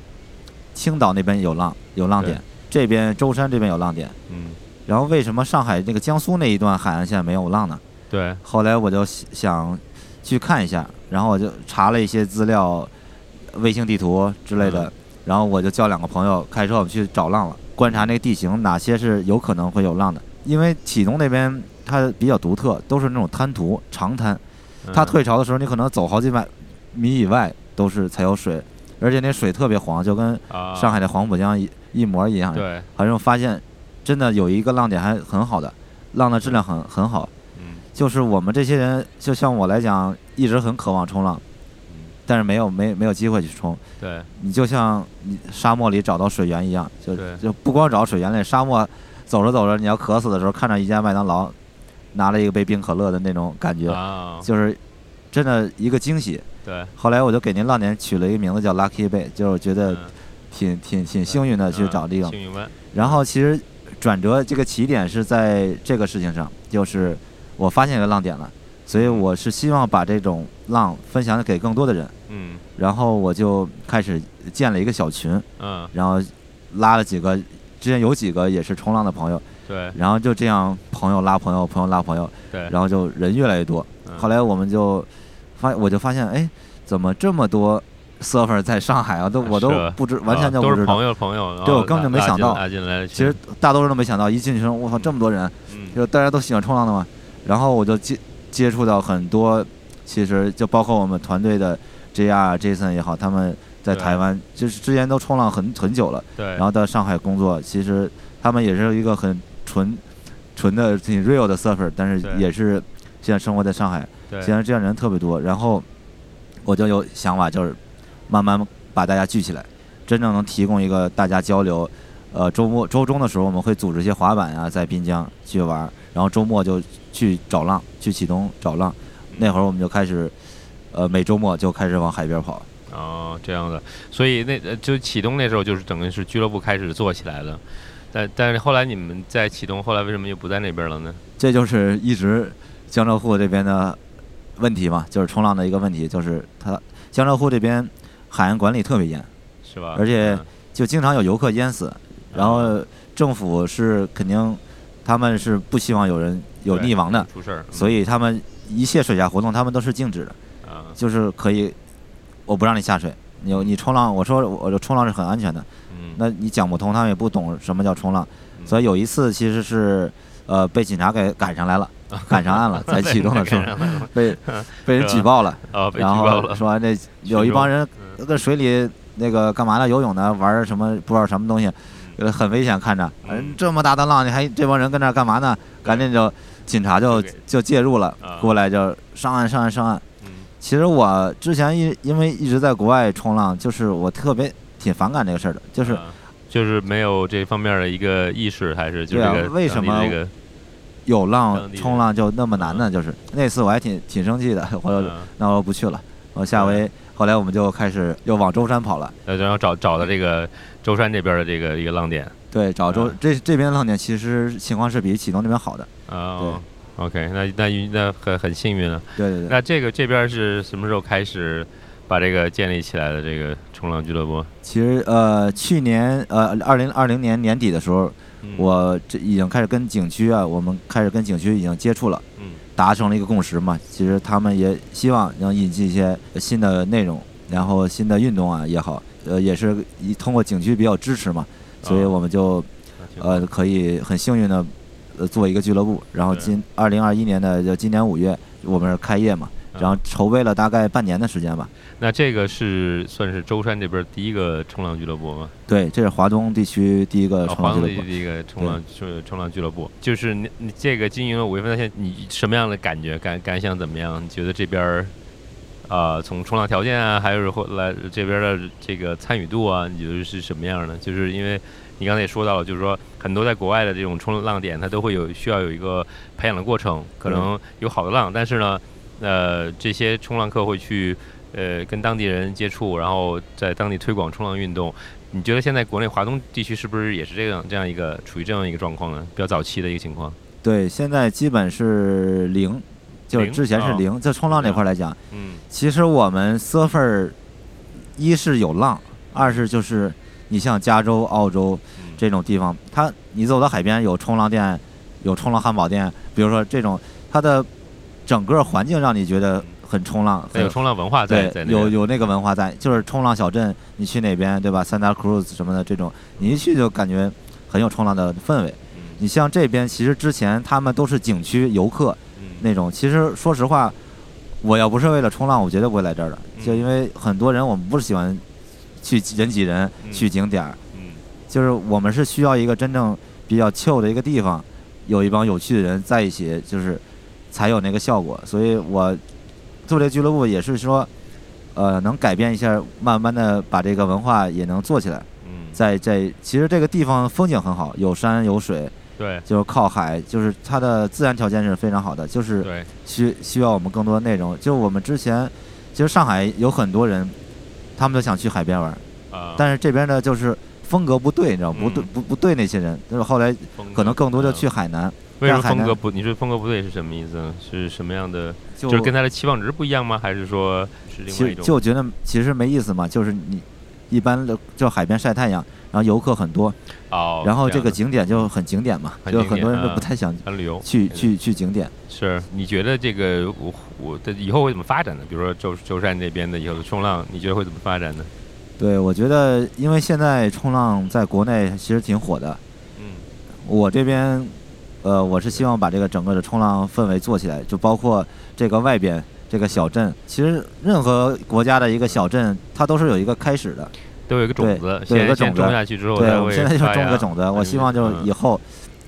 青岛那边有浪，有浪点，这边舟山这边有浪点。嗯，然后为什么上海那个江苏那一段海岸线没有浪呢？对，后来我就想想去看一下，然后我就查了一些资料，卫星地图之类的，嗯然后我就叫两个朋友开车我们去找浪了，观察那个地形哪些是有可能会有浪的。因为启东那边它比较独特，都是那种滩涂长滩，它嗯退潮的时候你可能走好几百米以外都是才有水，而且那水特别黄，就跟啊，上海的黄浦江一一模一样。对，好像发现真的有一个浪点还很好的，浪的质量很很好。嗯。就是我们这些人，就像我来讲，一直很渴望冲浪，嗯，但是没有没没有机会去冲。对，你就像你沙漠里找到水源一样，就就不光找水源类，沙漠走着走着你要渴死的时候，看着一家麦当劳，拿了一个杯冰可乐的那种感觉，啊，就是真的一个惊喜。对，后来我就给您浪点取了一个名字叫 Lucky Bay，就是我觉得嗯。挺挺挺幸运的去找这个。幸运。湾，然后其实转折这个起点是在这个事情上，就是我发现一个浪点了，所以我是希望把这种浪分享给更多的人，嗯。然后我就开始建了一个小群，嗯，然后拉了几个，之前有几个也是冲浪的朋友，对。然后就这样朋友拉朋友，朋友拉朋友，对，然后就人越来越多。嗯。后来我们就发，我就发现，哎，怎么这么多 surfer 在上海啊？都我都不知，完全就不知道。朋友朋友，对我根本就没想到。其实大多数都没想到，一进去说，我靠，这么多人，嗯。就大家都喜欢冲浪的嘛。然后我就接接触到很多，其实就包括我们团队的 JR、Jason 也好，他们在台湾就是之前都冲浪很很久了，对，然后到上海工作，其实他们也是一个很纯纯的挺 real 的 surfer，但是也是现在生活在上海，对现在这样人特别多。然后我就有想法，就是慢慢把大家聚起来，真正能提供一个大家交流。呃，周末周中的时候，我们会组织一些滑板啊，在滨江去玩，然后周末就去找浪，去启东找浪。那会儿我们就开始，呃，每周末就开始往海边跑。哦，这样的，所以那呃就启东那时候就是等于是俱乐部开始做起来了，但但是后来你们在启东，后来为什么又不在那边了呢？这就是一直江浙沪这边的问题嘛，就是冲浪的一个问题，就是它江浙沪这边海岸管理特别严，是吧？而且嗯。就经常有游客淹死，然后政府是肯定他们是不希望有人有溺亡的，出事儿，所以他们一切水下活动他们都是禁止的，嗯啊，就是可以我不让你下水，你你冲浪，我说我冲浪是很安全的，嗯，那你讲不通，他们也不懂什么叫冲浪，嗯。所以有一次其实是呃被警察给赶上来了，赶上岸了，在启动的时候被被人举报了，然，后说那有一帮人嗯。搁水里那个干嘛呢？游泳呢，玩什么不知道什么东西，呃很危险，看着，这么大的浪，你还这帮人跟那儿干嘛呢？赶紧就警察就就介入了啊，过来就上岸上岸上岸。嗯。其实我之前一因为一直在国外冲浪，就是我特别挺反感这个事儿的，就是啊就是没有这方面的一个意识，还是就是为什么这个有浪冲浪就那么难呢？就是那次我还挺挺生气的，我那我不去了，我下回后来我们就开始又往舟山跑了。呃，然后找找到这个舟山这边的这个一个浪点对，找舟嗯这这边浪点其实情况是比启东那边好的。啊。OK，那那运那很很幸运了。对对对，那这个这边是什么时候开始把这个建立起来的？这个冲浪俱乐部，其实呃去年呃二零二零年年底的时候，嗯我这已经开始跟景区啊，我们开始跟景区已经接触了，嗯达成了一个共识嘛。其实他们也希望能引进一些新的内容，然后新的运动啊也好，呃也是一通过景区比较支持嘛，所以哦我们就呃可以很幸运的呃做一个俱乐部。然后今二零二一年的就今年五月我们是开业嘛，然后筹备了大概半年的时间吧。那这个是算是舟山这边第一个冲浪俱乐部吗？对，这是华东地区第一个啊，冲浪俱乐部。华东地区第一个冲浪冲冲浪俱乐部，就是你你这个经营了五月份到现在，你什么样的感觉感感想怎么样？你觉得这边儿啊、从冲浪条件啊，还有后来这边的这个参与度啊，你觉得是什么样的？就是因为你刚才也说到了，就是说很多在国外的这种冲浪点，它都会有需要有一个培养的过程，可能有好的浪，但是呢，呃，这些冲浪客会去呃跟当地人接触，然后在当地推广冲浪运动。你觉得现在国内华东地区是不是也是这样这样一个处于这样一个状况呢？比较早期的一个情况。对，现在基本是零，就是之前是零。在冲浪这块来讲，嗯其实我们 surfer 一是有浪，二是就是你像加州、澳洲，这种地方，它你走到海边有冲浪店，有冲浪汉堡店，比如说这种，它的整个环境让你觉得很冲浪，很有冲浪文化在有有那个文化在，就是冲浪小镇，你去哪边对吧？Santa Cruz 什么的这种，你一去就感觉很有冲浪的氛围。嗯你像这边，其实之前他们都是景区游客嗯。那种，其实说实话，我要不是为了冲浪，我绝对不会来这儿的，就嗯因为很多人我们不是喜欢去人挤人嗯。去景点儿，嗯。就是我们是需要一个真正比较 chill 的一个地方，有一帮有趣的人在一起，就是才有那个效果。所以我做这个俱乐部也是说，呃，能改变一下，慢慢的把这个文化也能做起来。嗯，在在其实这个地方风景很好，有山有水，对。就是靠海，就是它的自然条件是非常好的，就是对。需需要我们更多的内容。就我们之前，其实上海有很多人，他们都想去海边玩，啊，但是这边呢就是风格不对，你知道不对嗯。不不对那些人，就是后来可能更多就去嗯海南，为什么风格不？你说风格不对是什么意思呢？是什么样的？就就是跟他的期望值不一样吗？还是说是另其实外一种？就觉得其实没意思嘛，就是你一般的就海边晒太阳，然后游客很多，哦，然后这个景点就很景点嘛，就很多人都不太想旅游去对去去景点。是你觉得这个我我的以后会怎么发展呢？比如说舟舟山这边的以后的冲浪，你觉得会怎么发展呢？对，我觉得因为现在冲浪在国内其实挺火的，嗯我这边，呃，我是希望把这个整个的冲浪氛围做起来，就包括这个外边这个小镇。其实任何国家的一个小镇，它都是有一个开始的。都有一个种子，对有个种子种下去之后对，我现在就种个种子，我哎希望就是嗯以后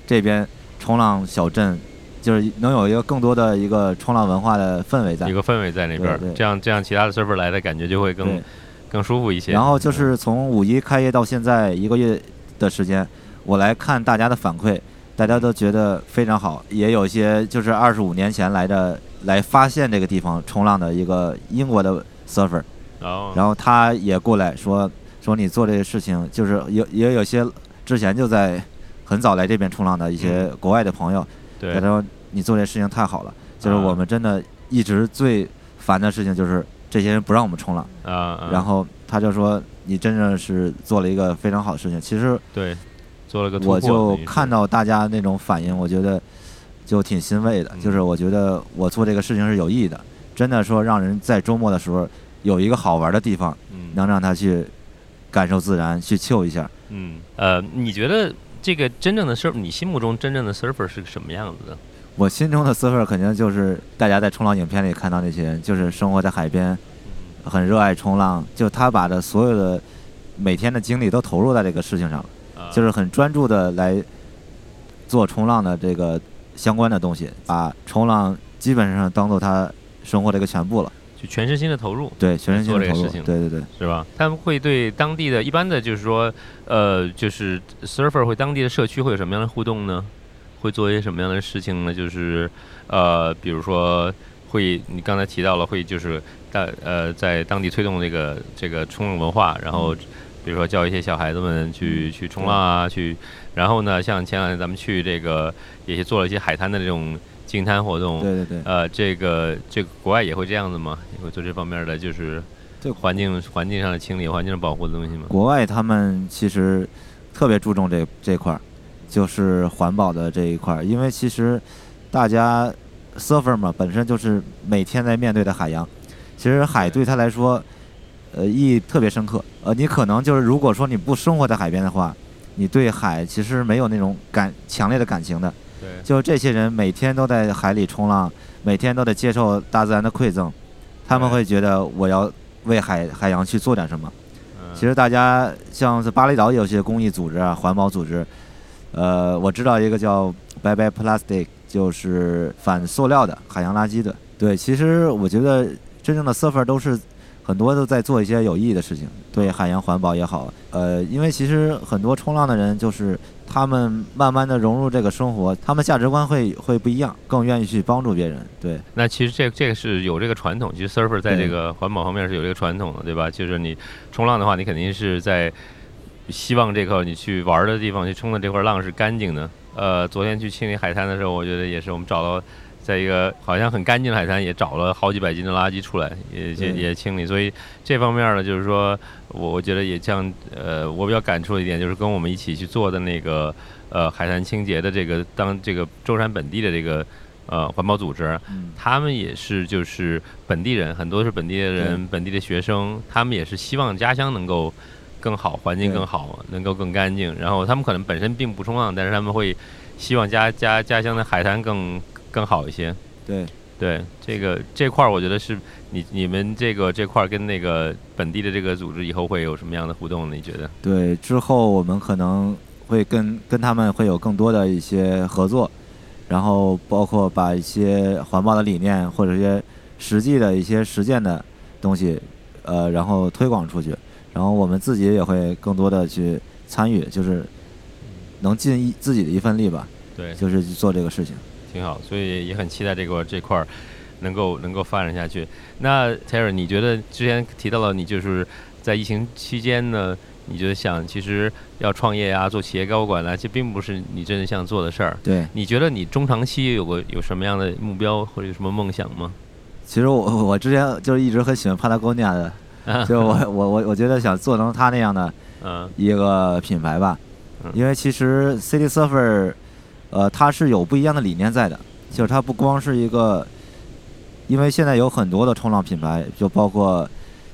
这边冲浪小镇，就是能有一个更多的一个冲浪文化的氛围在一。个氛围在那边对，这样这样其他的 surfer 来的感觉就会更，更舒服一些。然后就是从五一开业到现在一个月的时间，我来看大家的反馈，大家都觉得非常好，也有一些就是二十五年前来的来发现这个地方冲浪的一个英国的 surfer，哦，然后他也过来说说你做这个事情，就是有也有些之前就在很早来这边冲浪的一些国外的朋友，对。他说你做这事情太好了，就是啊。我们真的一直最烦的事情就是这些人不让我们冲浪。然后他就说你真正是做了一个非常好的事情。其实对做了个突破我就看到大家那种反应，我觉得就挺欣慰的。嗯就是我觉得我做这个事情是有意义的，真的说让人在周末的时候有一个好玩的地方，嗯能让他去感受自然，去 chill 一下。嗯呃，你觉得这个真正的 surf，你心目中真正的 surfer 是个什么样子的？我心中的 surfer 肯定就是大家在冲浪影片里看到那些人，就是生活在海边，很热爱冲浪，就他把的所有的每天的精力都投入在这个事情上了。啊，就是很专注的来做冲浪的这个相关的东西，把冲浪基本上当做他生活的一个全部了。就全身心的投入，对，全身心的投入，对对对。是吧？他们会对当地的一般的就是说，呃，就是 surfer 会当地的社区会有什么样的互动呢？会做一些什么样的事情呢？就是呃，比如说会，你刚才提到了会就是在呃在当地推动这个这个冲浪文化，然后比如说教一些小孩子们去去冲浪啊，去，然后呢，像前两天咱们去这个也是做了一些海滩的这种净滩活动，对对对，呃，这个这个国外也会这样子吗？也会做这方面的就是对环境环境上的清理、环境上保护的东西吗？国外他们其实特别注重这这块儿，就是环保的这一块儿，因为其实大家 surfer 嘛，本身就是每天在面对的海洋，其实海对他来说，呃，意义特别深刻。呃，你可能就是如果说你不生活在海边的话，你对海其实没有那种感强烈的感情的。对，就这些人每天都在海里冲浪，每天都得接受大自然的馈赠，他们会觉得我要为海海洋去做点什么。嗯其实大家像是巴厘岛有些公益组织啊、环保组织，呃，我知道一个叫 Bye Bye Plastic，就是反塑料的海洋垃圾的。对，其实我觉得真正的 surfer 都是很多都在做一些有意义的事情，对海洋环保也好。呃，因为其实很多冲浪的人就是他们慢慢的融入这个生活，他们价值观会会不一样，更愿意去帮助别人。对，那其实这这个是有这个传统，其实 surfer 在这个环保方面是有这个传统的，对吧？就是你冲浪的话，你肯定是在希望这块你去玩的地方去冲的这块浪是干净的。呃，昨天去清理海滩的时候，我觉得也是我们找到。在一个好像很干净的海滩，也找了好几百斤的垃圾出来，也也也清理。所以这方面呢，就是说我我觉得也像呃，我比较感触的一点，就是跟我们一起去做的那个呃海滩清洁的这个当这个舟山本地的这个呃环保组织，嗯，他们也是就是本地人，很多是本地的人，本地的学生，他们也是希望家乡能够更好，环境更好，能够更干净。然后他们可能本身并不冲浪，但是他们会希望家家家乡的海滩更更好一些。对。对这个这块儿，我觉得是你你们这个这块儿跟那个本地的这个组织以后会有什么样的互动呢？你觉得？对，之后我们可能会跟跟他们会有更多的一些合作，然后包括把一些环保的理念或者一些实际的一些实践的东西，呃，然后推广出去，然后我们自己也会更多的去参与，就是能尽一自己的一份力吧，对，就是去做这个事情。挺好，所以也很期待这个这块儿能够能够发展下去。那 Terry，你觉得之前提到了你就是在疫情期间呢，你觉得想其实要创业啊，做企业高管啊，这并不是你真的想做的事儿。对，你觉得你中长期有个有什么样的目标或者有什么梦想吗？其实我我之前就是一直很喜欢帕拉贡尼亚的，就我 我我我觉得想做成他那样的。嗯一个品牌吧嗯，因为其实 City Surfer，呃，它是有不一样的理念在的，就是它不光是一个，因为现在有很多的冲浪品牌，就包括，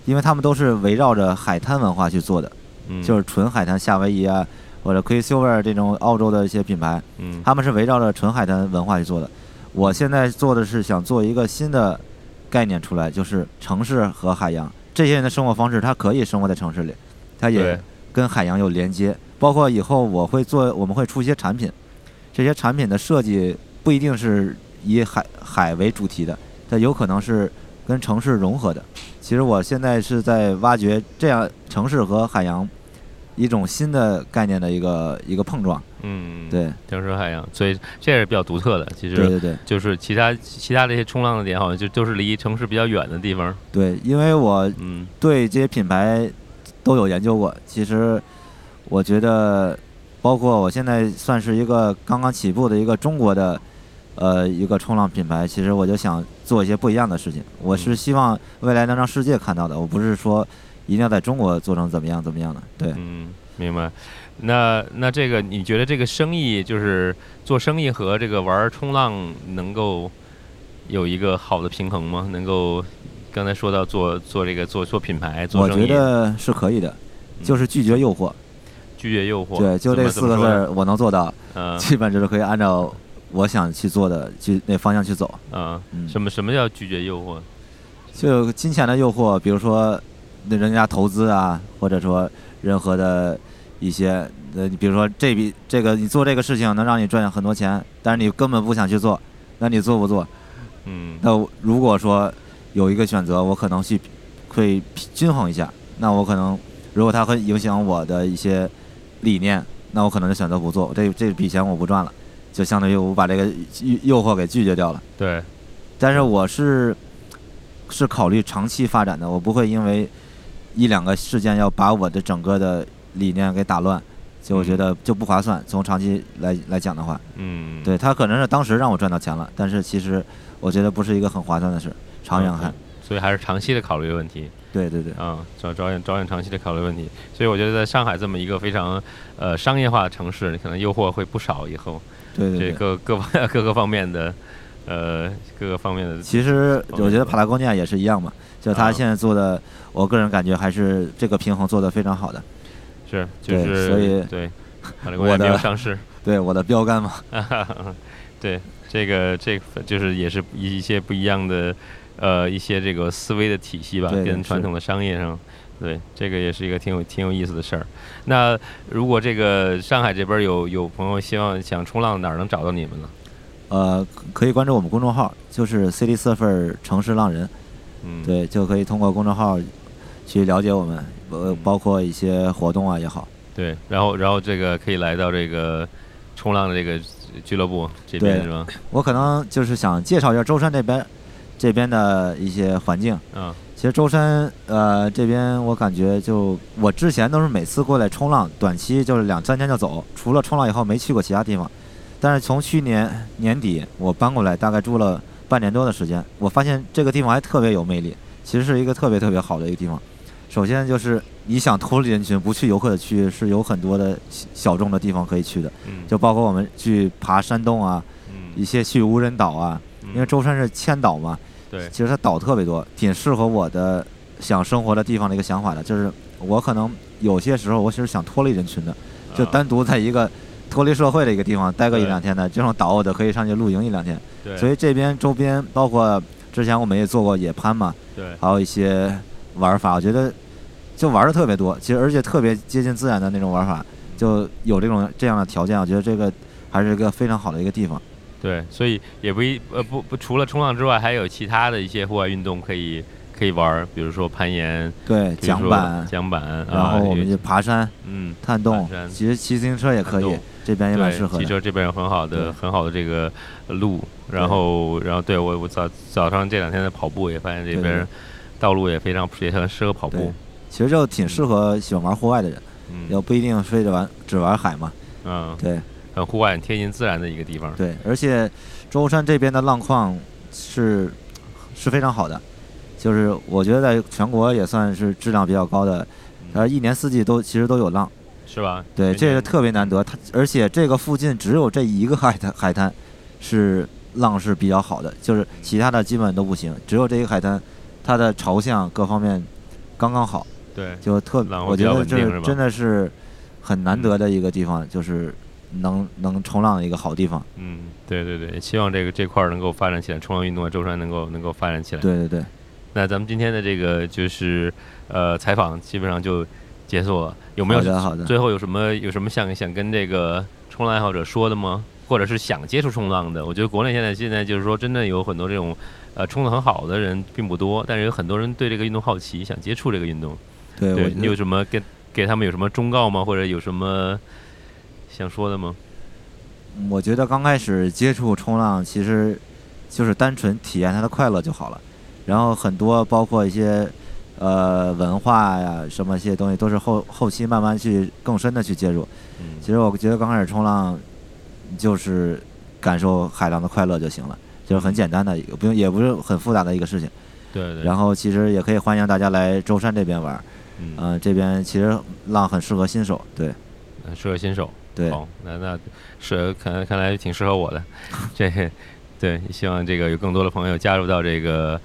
因为他们都是围绕着海滩文化去做的，嗯，就是纯海滩夏威夷啊，或者 Quicksilver 这种澳洲的一些品牌，嗯他们是围绕着纯海滩文化去做的。我现在做的是想做一个新的概念出来，就是城市和海洋。这些人的生活方式，他可以生活在城市里，他也跟海洋有连接。包括以后我会做，我们会出一些产品，这些产品的设计不一定是以海海为主题的，它有可能是跟城市融合的。其实我现在是在挖掘这样城市和海洋一种新的概念的一个一个碰撞。嗯，对，城市海洋，所以这也是比较独特的。其实对对对就是其他其他这些冲浪的点，好像就都是离城市比较远的地方。对，因为我嗯对这些品牌都有研究过。其实我觉得，包括我现在算是一个刚刚起步的一个中国的呃一个冲浪品牌，其实我就想做一些不一样的事情。我是嗯希望未来能让世界看到的，我不是说一定要在中国做成怎么样怎么样的。对，嗯，明白。那那这个，你觉得这个生意就是做生意和这个玩冲浪能够有一个好的平衡吗？能够刚才说到做做这个做做品牌做我生意，觉得是可以的，嗯就是拒绝诱惑。拒绝诱惑。对，就这四个字，儿我能做到，怎么说呢基本就是可以按照我想去做的去那方向去走。嗯嗯，嗯，什么什么叫拒绝诱惑？就金钱的诱惑，比如说那人家投资啊，或者说任何的一些，呃，你比如说这笔这个你做这个事情能让你赚很多钱，但是你根本不想去做，那你做不做？嗯那如果说有一个选择，我可能去会均衡一下，那我可能如果它会影响我的一些理念，那我可能就选择不做，这这笔钱我不赚了，就相当于我把这个诱诱惑给拒绝掉了。对，但是我是是考虑长期发展的，我不会因为一两个事件要把我的整个的理念给打乱，就我觉得就不划算。从长期来来讲的话，嗯，对他可能是当时让我赚到钱了，但是其实我觉得不是一个很划算的事，长远看。所以还是长期的考虑问题。对对对，啊，着着眼着眼长期的考虑问题，所以我觉得在上海这么一个非常呃商业化的城市，可能诱惑会不少。以后对对对。各各方各个方面的呃各个方面的，其实我觉得帕拉贡尼亚也是一样嘛，就啊他现在做的，我个人感觉还是这个平衡做得非常好的。是就是所以对，法律公也没有上市，对我的标杆嘛，对这个这个就是也是一一些不一样的呃一些这个思维的体系吧，跟传统的商业上。对，这个也是一个挺有挺有意思的事儿。那如果这个上海这边有有朋友希望想冲浪，哪儿能找到你们呢？呃，可以关注我们公众号，就是 City Surfer 城市浪人，嗯，对，就可以通过公众号去了解我们，呃嗯，包括一些活动啊也好。对，然后然后这个可以来到这个冲浪的这个俱乐部这边是吧？我可能就是想介绍一下舟山这边这边的一些环境。嗯其实舟山呃这边我感觉就我之前都是每次过来冲浪，短期就是两三天就走，除了冲浪以后没去过其他地方。但是从去年年底我搬过来，大概住了半年多的时间，我发现这个地方还特别有魅力，其实是一个特别特别好的一个地方。首先就是你想脱离人群，不去游客的区域，是有很多的小小众的地方可以去的，嗯，就包括我们去爬山洞啊，嗯一些去无人岛啊，因为舟山是千岛嘛，对其实它岛特别多，挺适合我的想生活的地方的一个想法的。就是我可能有些时候我其实想脱离人群的，就啊单独在一个脱离社会的一个地方待个一两天的这种岛，我都可以上去露营一两天。对，所以这边周边包括之前我们也做过野攀嘛，对还有一些玩法，我觉得就玩的特别多，其实而且特别接近自然的那种玩法，就有这种这样的条件，我觉得这个还是一个非常好的一个地方。对，所以也不一呃不不，除了冲浪之外，还有其他的一些户外运动可以可以玩，比如说攀岩、对，桨板，桨板，然后我们就就爬山、嗯，探洞，其实骑自行车也可以，这边也蛮，适合的。骑车这边有很好的很好的这个路，然后然后对我我早早上这两天在跑步也发现这边道路也非常也很适合跑步。对，其实就挺适合喜欢玩户外的人，嗯。要不一定非得玩只玩海嘛。嗯，对很户外、很贴近自然的一个地方，对，而且舟山这边的浪况是是非常好的，就是我觉得在全国也算是质量比较高的，呃，一年四季都其实都有浪。是吧？对，这个特别难得。它而且这个附近只有这一个海滩，海滩是浪是比较好的，就是其他的基本都不行，只有这一个海滩，它的朝向各方面刚刚好，对就特我觉得这真的是很难得的一个地方，就是能能冲浪的一个好地方。嗯，对对对，希望这个这块儿能够发展起来，冲浪运动啊，舟山能够能够发展起来。对对对，那咱们今天的这个就是呃采访基本上就结束了，有没有好的好的。最后有什么有什么想想跟这个冲浪爱好者说的吗？或者是想接触冲浪的？我觉得国内现在现在就是说，真的有很多这种呃冲得很好的人并不多，但是有很多人对这个运动好奇，想接触这个运动。对，对你有什么给给他们有什么忠告吗？或者有什么想说的吗？我觉得刚开始接触冲浪，其实就是单纯体验它的快乐就好了。然后很多包括一些呃文化呀什么一些东西，都是后后期慢慢去更深的去介入。嗯其实我觉得刚开始冲浪，就是感受海浪的快乐就行了，就是很简单的不用也不是很复杂的一个事情。对对，然后其实也可以欢迎大家来舟山这边玩儿，嗯，嗯、这边其实浪很适合新手，对呃适合新手。对。好，那那是看看来挺适合我的，这对，希望这个有更多的朋友加入到这个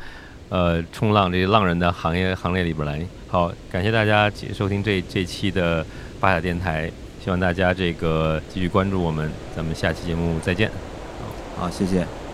呃冲浪这些浪人的行业行列里边来。好，感谢大家收听这这期的巴雅电台，希望大家这个继续关注我们，咱们下期节目再见。好，谢谢。